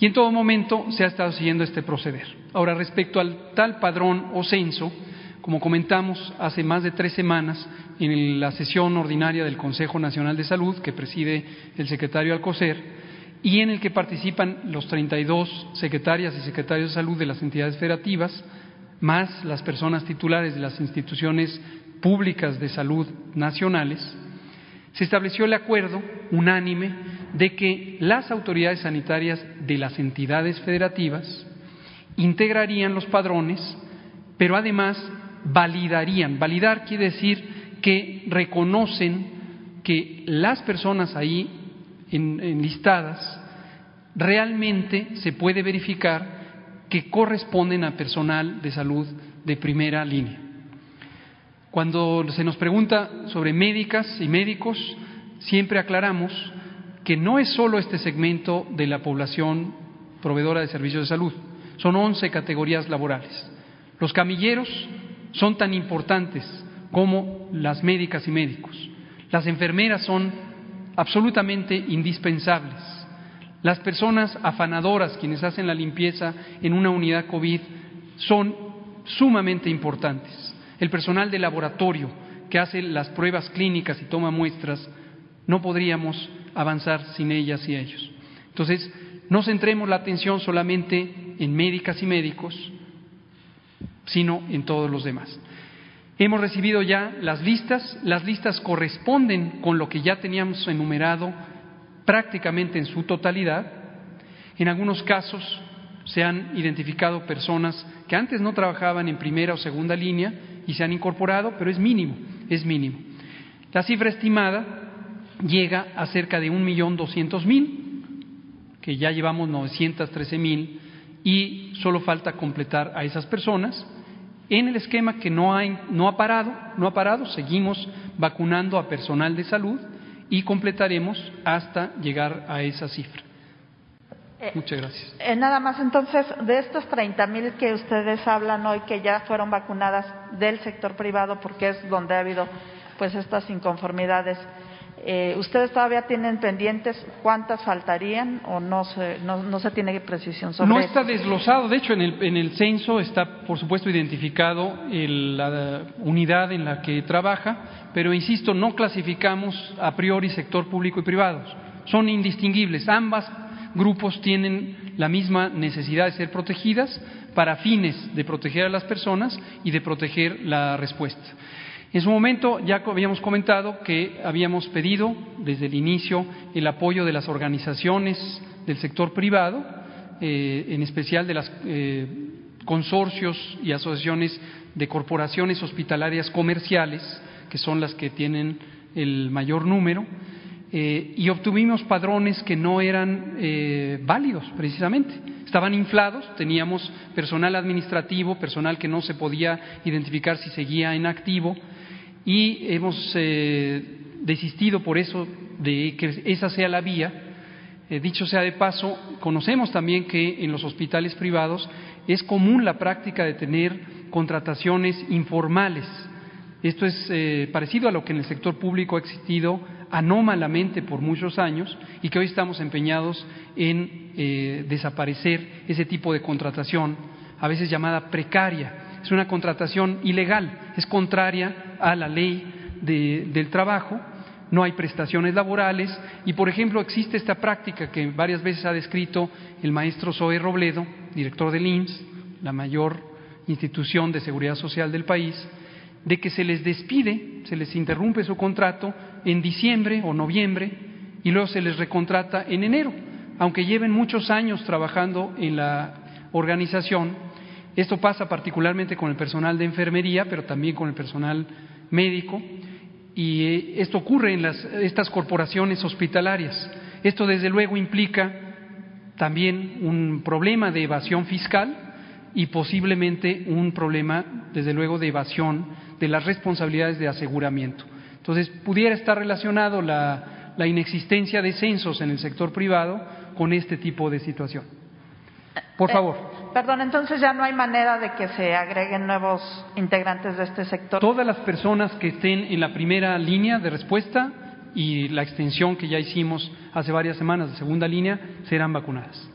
S3: Y en todo momento se ha estado siguiendo este proceder. Ahora, respecto al tal padrón o censo, como comentamos hace más de tres semanas en la sesión ordinaria del Consejo Nacional de Salud que preside el secretario Alcocer y en el que participan los 32 secretarias y secretarios de salud de las entidades federativas, más las personas titulares de las instituciones públicas de salud nacionales, se estableció el acuerdo unánime de que las autoridades sanitarias de las entidades federativas integrarían los padrones, pero además validarían. Validar quiere decir que reconocen que las personas ahí enlistadas realmente se puede verificar que corresponden a personal de salud de primera línea. Cuando se nos pregunta sobre médicas y médicos, siempre aclaramos que no es solo este segmento de la población proveedora de servicios de salud, son 11 categorías laborales. Los camilleros son tan importantes como las médicas y médicos. Las enfermeras son absolutamente indispensables. Las personas afanadoras, quienes hacen la limpieza en una unidad COVID, son sumamente importantes el personal de laboratorio que hace las pruebas clínicas y toma muestras, no podríamos avanzar sin ellas y ellos. Entonces, no centremos la atención solamente en médicas y médicos, sino en todos los demás. Hemos recibido ya las listas, las listas corresponden con lo que ya teníamos enumerado prácticamente en su totalidad. En algunos casos se han identificado personas que antes no trabajaban en primera o segunda línea y se han incorporado, pero es mínimo, es mínimo. La cifra estimada llega a cerca de un millón doscientos mil, que ya llevamos 913 mil y solo falta completar a esas personas en el esquema que no, hay, no ha parado, no ha parado, seguimos vacunando a personal de salud y completaremos hasta llegar a esa cifra.
S9: Eh,
S3: Muchas gracias.
S9: Eh, nada más, entonces, de estos 30 mil que ustedes hablan hoy que ya fueron vacunadas del sector privado, porque es donde ha habido pues estas inconformidades, eh, ¿ustedes todavía tienen pendientes cuántas faltarían o no se, no, no se tiene precisión sobre
S3: No
S9: eso?
S3: está desglosado, de hecho en el, en el censo está por supuesto identificado el- la unidad en la que trabaja, pero insisto, no clasificamos a priori sector público y privado, son indistinguibles, ambas grupos tienen la misma necesidad de ser protegidas para fines de proteger a las personas y de proteger la respuesta. En su momento ya habíamos comentado que habíamos pedido desde el inicio el apoyo de las organizaciones del sector privado, eh, en especial de los eh, consorcios y asociaciones de corporaciones hospitalarias comerciales, que son las que tienen el mayor número, eh, y obtuvimos padrones que no eran eh, válidos precisamente. Estaban inflados, teníamos personal administrativo, personal que no se podía identificar si seguía en activo y hemos eh, desistido por eso de que esa sea la vía. dicho sea de paso, conocemos también que en los hospitales privados es común la práctica de tener contrataciones informales. Esto es parecido a lo que en el sector público ha existido anómalamente por muchos años y que hoy estamos empeñados en eh, desaparecer ese tipo de contratación, a veces llamada precaria. Es una contratación ilegal, es contraria a la ley del trabajo, no hay prestaciones laborales y, por ejemplo, existe esta práctica que varias veces ha descrito el maestro Zoe Robledo, director del IMSS, la mayor institución de seguridad social del país, de que se les despide, se les interrumpe su contrato en diciembre o noviembre y luego se les recontrata en enero, aunque lleven muchos años trabajando en la organización. Esto pasa particularmente con el personal de enfermería, pero también con el personal médico, y eh, esto ocurre en las, estas corporaciones hospitalarias. Esto, desde luego, implica también un problema de evasión fiscal y posiblemente un problema, desde luego, de evasión de las responsabilidades de aseguramiento. Entonces, pudiera estar relacionado la, la inexistencia de censos en el sector privado con este tipo de situación. Por
S9: Eh,
S3: favor.
S9: perdón, entonces ya no hay manera de que se agreguen nuevos integrantes de este sector.
S3: Todas las personas que estén en la primera línea de respuesta y la extensión que ya hicimos hace varias semanas de segunda línea serán vacunadas.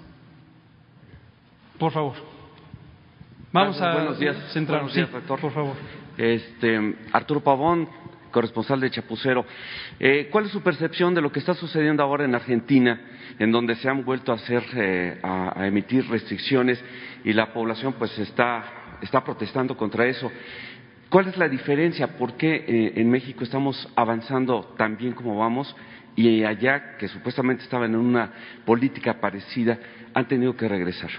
S3: Por favor. Vamos a
S13: buenos días,
S3: centrarnos.
S13: buenos días,
S3: Sí,
S13: rector.
S3: por favor.
S13: Este, Arturo Pavón, corresponsal de Chapucero. Eh, ¿Cuál es su percepción de lo que está sucediendo ahora en Argentina, en donde se han vuelto a hacer, eh, a, emitir restricciones y la población pues está, está protestando contra eso? ¿Cuál es la diferencia? ¿Por qué eh, en México estamos avanzando tan bien como vamos y allá, que supuestamente estaban en una política parecida, han tenido que regresar?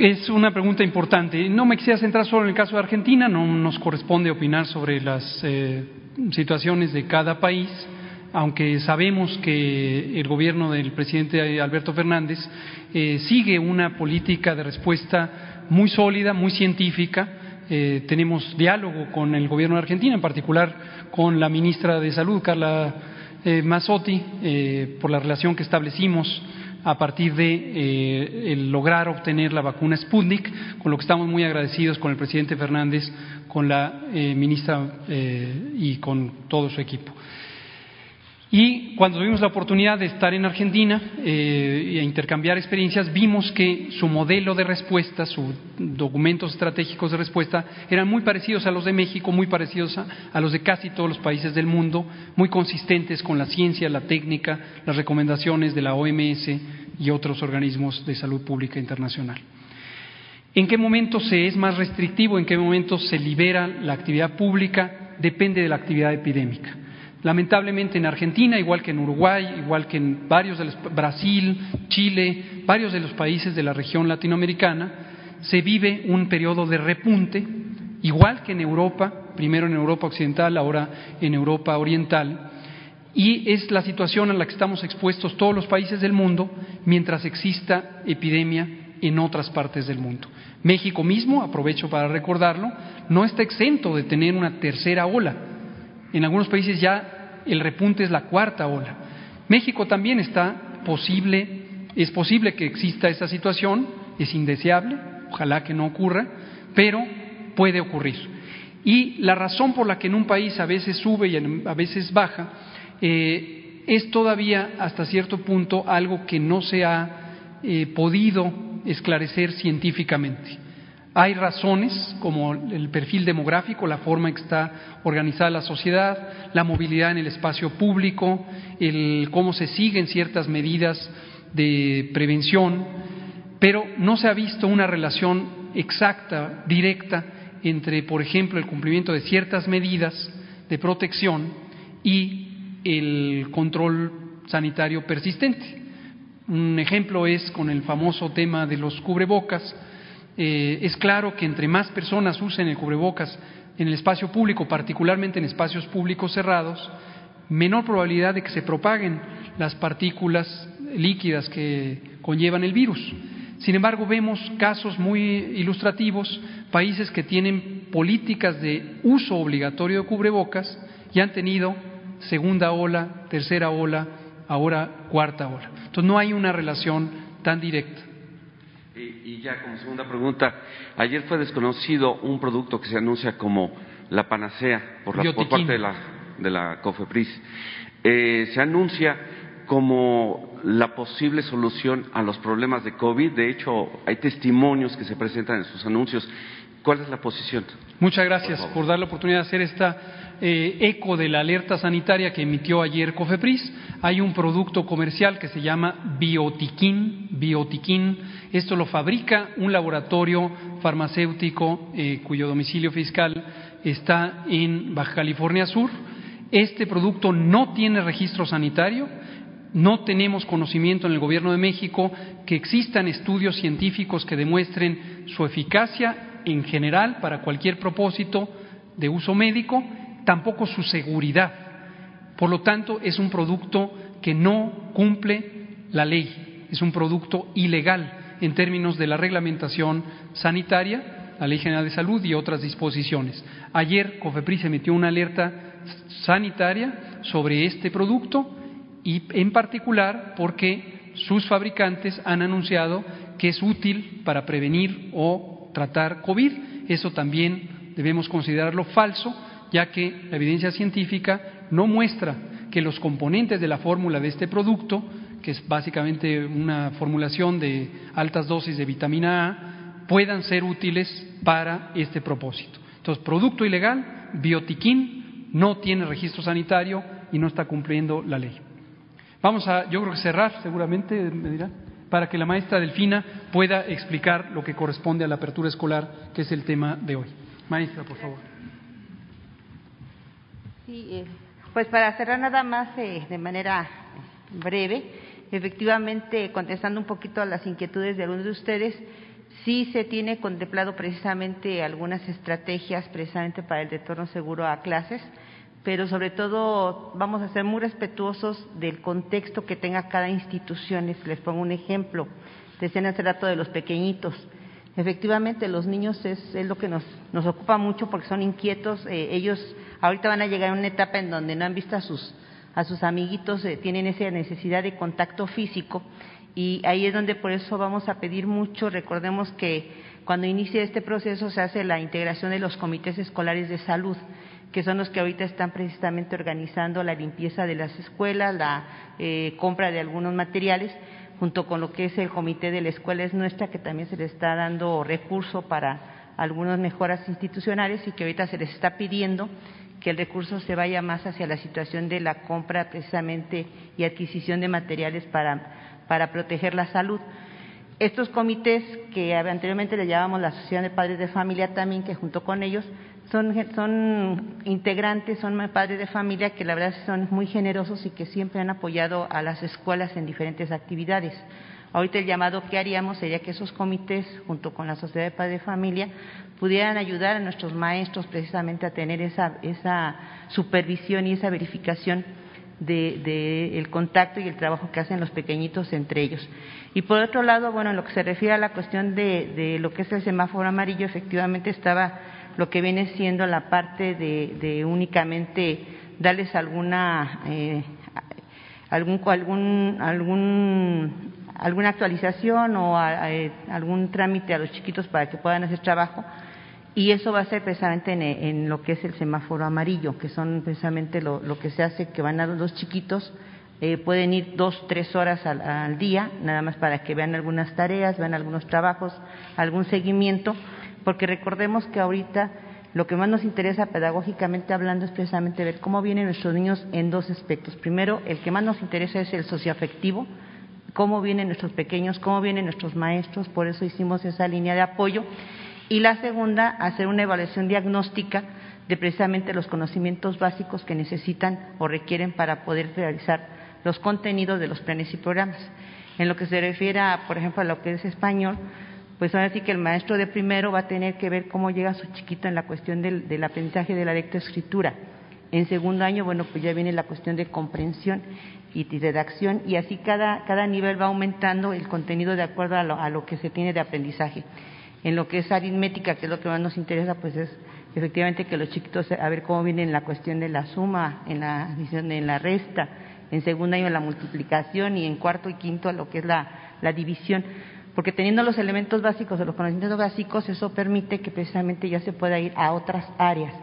S3: Es una pregunta importante. No me quisiera centrar solo en el caso de Argentina, no nos corresponde opinar sobre las eh, situaciones de cada país, aunque sabemos que el gobierno del presidente Alberto Fernández eh, sigue una política de respuesta muy sólida, muy científica. Eh, tenemos diálogo con el gobierno de Argentina, en particular con la ministra de Salud, Carla eh, Mazzotti, eh, por la relación que establecimos a partir de eh, el lograr obtener la vacuna Sputnik, con lo que estamos muy agradecidos con el presidente Fernández, con la eh, ministra eh, y con todo su equipo. Y cuando tuvimos la oportunidad de estar en Argentina eh, e intercambiar experiencias, vimos que su modelo de respuesta, sus documentos estratégicos de respuesta, eran muy parecidos a los de México, muy parecidos a, a los de casi todos los países del mundo, muy consistentes con la ciencia, la técnica, las recomendaciones de la OMS y otros organismos de salud pública internacional. ¿En qué momento se es más restrictivo? ¿En qué momento se libera la actividad pública? Depende de la actividad epidémica. Lamentablemente en Argentina, igual que en Uruguay, igual que en varios de los Brasil, Chile, varios de los países de la región latinoamericana, se vive un periodo de repunte, igual que en Europa, primero en Europa occidental, ahora en Europa oriental, y es la situación a la que estamos expuestos todos los países del mundo mientras exista epidemia en otras partes del mundo. México mismo, aprovecho para recordarlo, no está exento de tener una tercera ola. En algunos países ya el repunte es la cuarta ola. México también está posible, es posible que exista esa situación, es indeseable, ojalá que no ocurra, pero puede ocurrir. Y la razón por la que en un país a veces sube y a veces baja eh, es todavía hasta cierto punto algo que no se ha eh, podido esclarecer científicamente. Hay razones como el perfil demográfico, la forma en que está organizada la sociedad, la movilidad en el espacio público, el cómo se siguen ciertas medidas de prevención, pero no se ha visto una relación exacta, directa, entre, por ejemplo, el cumplimiento de ciertas medidas de protección y el control sanitario persistente. Un ejemplo es con el famoso tema de los cubrebocas. Eh, es claro que entre más personas usen el cubrebocas en el espacio público, particularmente en espacios públicos cerrados, menor probabilidad de que se propaguen las partículas líquidas que conllevan el virus. Sin embargo, vemos casos muy ilustrativos, países que tienen políticas de uso obligatorio de cubrebocas y han tenido segunda ola, tercera ola, ahora cuarta ola. Entonces no hay una relación tan directa.
S13: Y, ya como segunda pregunta, ayer fue desconocido un producto que se anuncia como la panacea por, la, por parte de la, de la COFEPRIS. Eh, se anuncia como la posible solución a los problemas de COVID. De hecho, hay testimonios que se presentan en sus anuncios. ¿Cuál es la posición?
S3: Muchas gracias por, dar la oportunidad de hacer esta eh, eco de la alerta sanitaria que emitió ayer COFEPRIS. Hay un producto comercial que se llama Biotiquín. Biotiquín. Esto lo fabrica un laboratorio farmacéutico eh, cuyo domicilio fiscal está en Baja California Sur. Este producto no tiene registro sanitario no tenemos conocimiento en el Gobierno de México que existan estudios científicos que demuestren su eficacia en general para cualquier propósito de uso médico, tampoco su seguridad. Por lo tanto, es un producto que no cumple la ley, es un producto ilegal en términos de la reglamentación sanitaria, la Ley General de Salud y otras disposiciones. Ayer COFEPRIS emitió una alerta sanitaria sobre este producto y en particular porque sus fabricantes han anunciado que es útil para prevenir o tratar COVID. Eso también debemos considerarlo falso, ya que la evidencia científica no muestra que los componentes de la fórmula de este producto, que es básicamente una formulación de altas dosis de vitamina A, puedan ser útiles para este propósito. Entonces, producto ilegal, biotiquín, no tiene registro sanitario y no está cumpliendo la ley. Vamos a, yo creo que cerrar, seguramente, me dirá, para que la maestra Delfina pueda explicar lo que corresponde a la apertura escolar, que es el tema de hoy. Maestra, por favor.
S5: Sí, eh, pues para cerrar nada más eh, de manera breve, efectivamente, contestando un poquito a las inquietudes de algunos de ustedes, sí se tiene contemplado precisamente algunas estrategias precisamente para el retorno seguro a clases pero sobre todo vamos a ser muy respetuosos del contexto que tenga cada institución. Les pongo un ejemplo. Decían hace rato de los pequeñitos. Efectivamente, los niños es, lo que nos, nos, ocupa mucho porque son inquietos. Eh, ellos ahorita van a llegar a una etapa en donde no han visto a sus, a sus amiguitos, eh, tienen esa necesidad de contacto físico y ahí es donde por eso vamos a pedir mucho. Recordemos que cuando inicia este proceso se hace la integración de los comités escolares de salud que son los que ahorita están precisamente organizando la limpieza de las escuelas, la eh, compra de algunos materiales, junto con lo que es el comité de la escuela es nuestra, que también se le está dando recurso para algunas mejoras institucionales y que ahorita se les está pidiendo que el recurso se vaya más hacia la situación de la compra precisamente y adquisición de materiales para, para proteger la salud. Estos comités que anteriormente le llamábamos la Asociación de Padres de Familia también, que junto con ellos son, son integrantes, son padres de familia que la verdad son muy generosos y que siempre han apoyado a las escuelas en diferentes actividades. Ahorita el llamado que haríamos sería que esos comités, junto con la Sociedad de Padres de Familia, pudieran ayudar a nuestros maestros precisamente a tener esa, esa supervisión y esa verificación del de, el contacto y el trabajo que hacen los pequeñitos entre ellos. Y por otro lado, bueno, en lo que se refiere a la cuestión de, de lo que es el semáforo amarillo, efectivamente estaba lo que viene siendo la parte de, únicamente darles alguna eh, algún, algún, algún, alguna actualización o algún trámite a los chiquitos para que puedan hacer trabajo. Y eso va a ser precisamente en, lo que es el semáforo amarillo, que son precisamente lo, que se hace, que van a los chiquitos, eh, pueden ir dos, tres horas al, al, día, nada más para que vean algunas tareas, vean algunos trabajos, algún seguimiento, porque recordemos que ahorita lo que más nos interesa pedagógicamente hablando es precisamente ver cómo vienen nuestros niños en dos aspectos. Primero, el que más nos interesa es el socioafectivo, cómo vienen nuestros pequeños, cómo vienen nuestros maestros, por eso hicimos esa línea de apoyo. Y la segunda, hacer una evaluación diagnóstica de precisamente los conocimientos básicos que necesitan o requieren para poder realizar los contenidos de los planes y programas. En lo que se refiere, a, por ejemplo, a lo que es español, pues ahora sí que el maestro de primero va a tener que ver cómo llega su chiquito en la cuestión del, del aprendizaje de la lectoescritura. En segundo año, bueno, pues ya viene la cuestión de comprensión y redacción y así cada, cada nivel va aumentando el contenido de acuerdo a lo, a lo que se tiene de aprendizaje. En lo que es aritmética, que es lo que más nos interesa, pues es efectivamente que los chiquitos a ver cómo vienen la cuestión de la suma, en la en la resta, en segundo año la multiplicación y en cuarto y quinto lo que es la, la división. Porque teniendo los elementos básicos o los conocimientos básicos, eso permite que precisamente ya se pueda ir a otras áreas.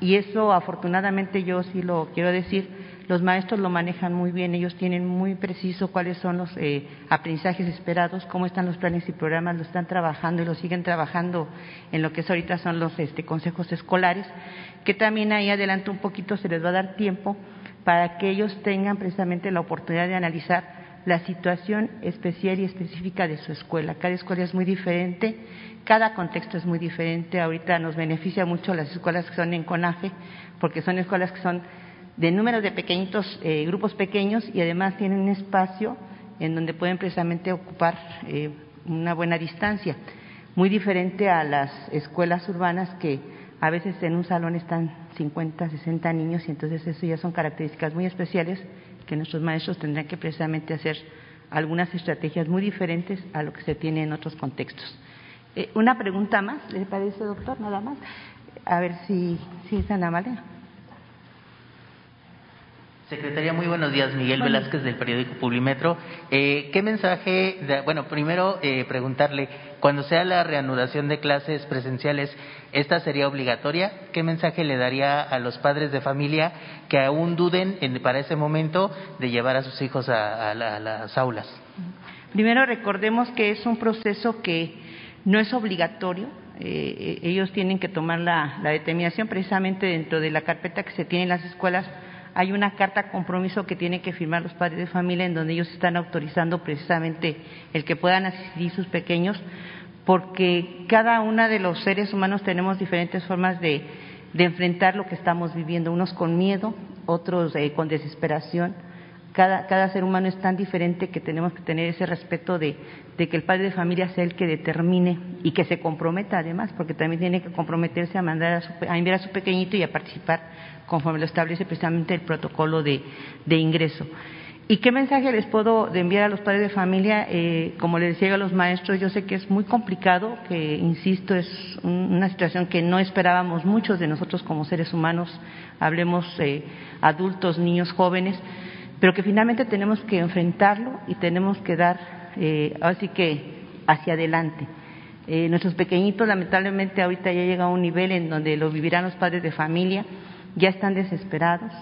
S5: Y eso, afortunadamente, yo sí lo quiero decir, los maestros lo manejan muy bien, ellos tienen muy preciso cuáles son los eh, aprendizajes esperados, cómo están los planes y programas, lo están trabajando y lo siguen trabajando en lo que es ahorita son los este, consejos escolares, que también ahí adelante un poquito se les va a dar tiempo para que ellos tengan precisamente la oportunidad de analizar la situación especial y específica de su escuela. Cada escuela es muy diferente, cada contexto es muy diferente. Ahorita nos beneficia mucho las escuelas que son en CONAFE, porque son escuelas que son de número de pequeñitos, eh, grupos pequeños y además tienen un espacio en donde pueden precisamente ocupar eh, una buena distancia. Muy diferente a las escuelas urbanas que a veces en un salón están 50, 60 niños y entonces eso ya son características muy especiales que nuestros maestros tendrán que precisamente hacer algunas estrategias muy diferentes a lo que se tiene en otros contextos. Eh, una pregunta más, ¿le parece, doctor? Nada más. A ver si, si es Ana María.
S14: Secretaría, muy buenos días. Miguel Velázquez del periódico Publimetro. Eh, ¿Qué mensaje, de, bueno, primero eh, preguntarle, cuando sea la reanudación de clases presenciales, ¿esta sería obligatoria? ¿Qué mensaje le daría a los padres de familia que aún duden en, para ese momento de llevar a sus hijos a, a, la, a las aulas?
S5: Primero recordemos que es un proceso que no es obligatorio, eh, ellos tienen que tomar la, la, determinación precisamente dentro de la carpeta que se tiene en las escuelas. Hay una carta compromiso que tienen que firmar los padres de familia en donde ellos están autorizando precisamente el que puedan asistir sus pequeños, porque cada uno de los seres humanos tenemos diferentes formas de, de enfrentar lo que estamos viviendo, unos con miedo, otros eh, con desesperación. Cada, cada, ser humano es tan diferente que tenemos que tener ese respeto de, de, que el padre de familia sea el que determine y que se comprometa además, porque también tiene que comprometerse a mandar a, su, a enviar a su pequeñito y a participar conforme lo establece precisamente el protocolo de, ingreso. ¿Y qué mensaje les puedo enviar a los padres de familia? Eh, como les decía a los maestros, yo sé que es muy complicado, que, insisto, es una situación que no esperábamos muchos de nosotros como seres humanos, hablemos eh, adultos, niños, jóvenes, pero que finalmente tenemos que enfrentarlo y tenemos que dar, eh, así que, hacia adelante. Eh, nuestros pequeñitos, lamentablemente, ahorita ya llega a un nivel en donde lo vivirán los padres de familia, ya están desesperados,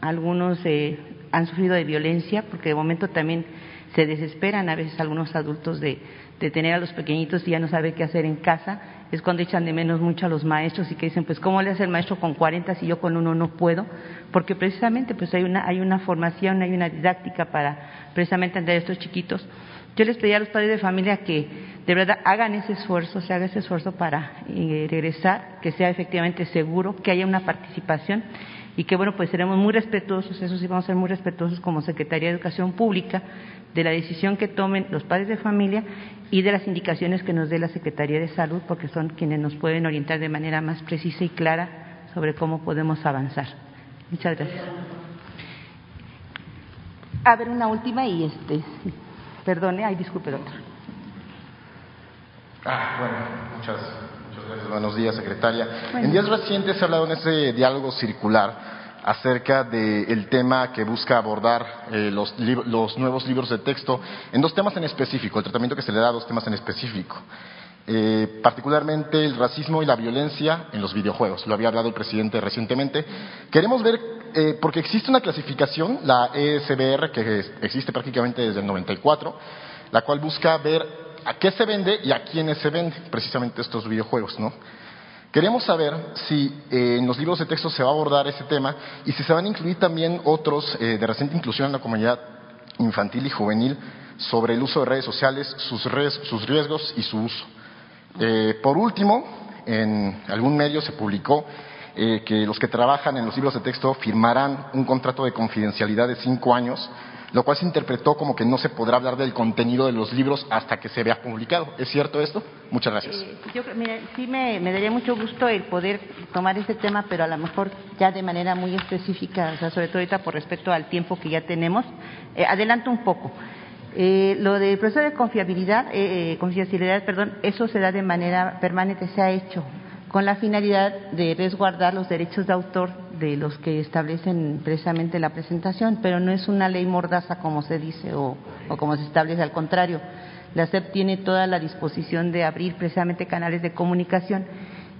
S5: algunos eh, han sufrido de violencia, porque de momento también se desesperan a veces algunos adultos de, de tener a los pequeñitos y ya no sabe qué hacer en casa, es cuando echan de menos mucho a los maestros y que dicen, pues, ¿cómo le hace el maestro con 40 si yo con uno no puedo? Porque precisamente pues hay una, hay una formación, hay una didáctica para precisamente entender a estos chiquitos. Yo les pedí a los padres de familia que de verdad hagan ese esfuerzo, se haga ese esfuerzo para eh, regresar, que sea efectivamente seguro, que haya una participación y que bueno, pues seremos muy respetuosos, eso sí vamos a ser muy respetuosos como Secretaría de Educación Pública de la decisión que tomen los padres de familia y de las indicaciones que nos dé la Secretaría de Salud, porque son quienes nos pueden orientar de manera más precisa y clara sobre cómo podemos avanzar. Muchas gracias. A ver, una última y este, perdone, ay, disculpe, doctor.
S15: Ah, bueno, muchas, muchas gracias. Buenos días, secretaria. Bueno. En días recientes se ha hablado en ese diálogo circular acerca del de tema que busca abordar eh, los, los, nuevos libros de texto en dos temas en específico, el tratamiento que se le da a dos temas en específico. Eh, particularmente el racismo y la violencia en los videojuegos. Lo había hablado el presidente recientemente. Queremos ver, eh, porque existe una clasificación, la ESBR, que existe prácticamente desde el 94, la cual busca ver a qué se vende y a quiénes se vende precisamente estos videojuegos, ¿no? Queremos saber si eh, en los libros de texto se va a abordar ese tema y si se van a incluir también otros eh, de reciente inclusión en la comunidad infantil y juvenil sobre el uso de redes sociales, sus, redes, sus riesgos y su uso. Eh, por último, en algún medio se publicó que los que trabajan en los libros de texto firmarán un contrato de confidencialidad de cinco años lo cual se interpretó como que no se podrá hablar del contenido de los libros hasta que se vea publicado. ¿Es cierto esto? Muchas gracias.
S5: Eh, yo, mira, sí me, daría mucho gusto el poder tomar este tema, pero a lo mejor ya de manera muy específica, o sea, sobre todo ahorita por respecto al tiempo que ya tenemos. Eh, adelanto un poco. Eh, lo del proceso de confiabilidad, eh, eh, confidencialidad, perdón, eso se da de manera permanente, se ha hecho con la finalidad de resguardar los derechos de autor de los que establecen precisamente la presentación, pero no es una ley mordaza como se dice o, como se establece, al contrario. La SEP tiene toda la disposición de abrir precisamente canales de comunicación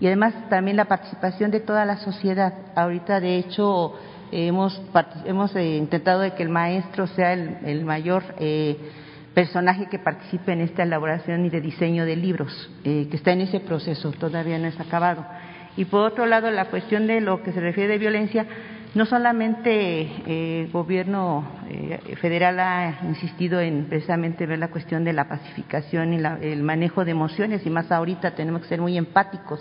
S5: y además también la participación de toda la sociedad. Ahorita, de hecho, hemos, hemos eh, intentado de que el maestro sea el, el mayor eh, personaje que participe en esta elaboración y de diseño de libros, eh, que está en ese proceso, todavía no es acabado. Y por otro lado, la cuestión de lo que se refiere de violencia, no solamente el gobierno federal ha insistido en precisamente ver la cuestión de la pacificación y la, el manejo de emociones, y más ahorita tenemos que ser muy empáticos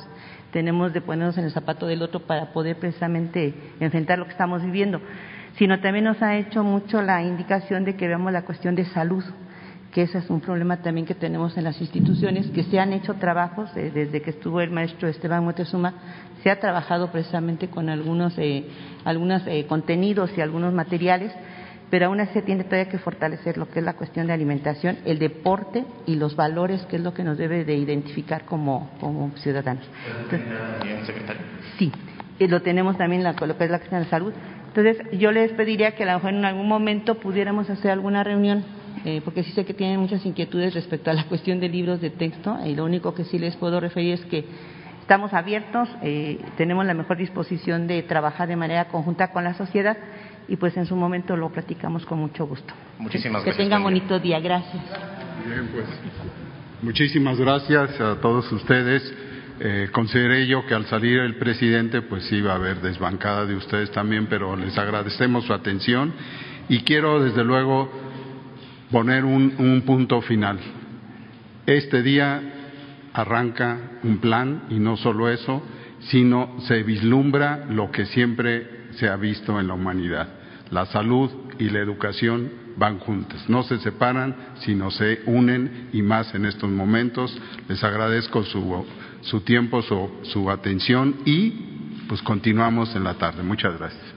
S5: tenemos de ponernos en el zapato del otro para poder precisamente enfrentar lo que estamos viviendo, sino también nos ha hecho mucho la indicación de que veamos la cuestión de salud, que ese es un problema también que tenemos en las instituciones, que se han hecho trabajos eh, desde que estuvo el maestro Esteban Motezuma, se ha trabajado precisamente con algunos, eh, algunos eh, contenidos y algunos materiales pero aún así tiene todavía que fortalecer lo que es la cuestión de alimentación, el deporte y los valores, que es lo que nos debe de identificar como, como ciudadanos. sí, y lo tenemos también la, lo que es la cuestión de salud. Entonces, yo les pediría que a lo mejor en algún momento pudiéramos hacer alguna reunión, eh, porque sí sé que tienen muchas inquietudes respecto a la cuestión de libros de texto, y lo único que sí les puedo referir es que estamos abiertos, eh, tenemos la mejor disposición de trabajar de manera conjunta con la sociedad y pues en su momento lo platicamos con mucho gusto.
S15: Muchísimas
S5: que,
S15: gracias.
S5: Que tengan bonito día, gracias.
S2: Bien, pues muchísimas gracias a todos ustedes. Eh, consideré yo que al salir el presidente pues iba a haber desbancada de ustedes también, pero les agradecemos su atención y quiero desde luego poner un, un punto final. Este día arranca un plan y no solo eso, sino se vislumbra lo que siempre se ha visto en la humanidad. La salud y la educación van juntas, no se separan, sino se unen y más en estos momentos. Les agradezco su, su tiempo, su, su atención y pues continuamos en la tarde. Muchas gracias.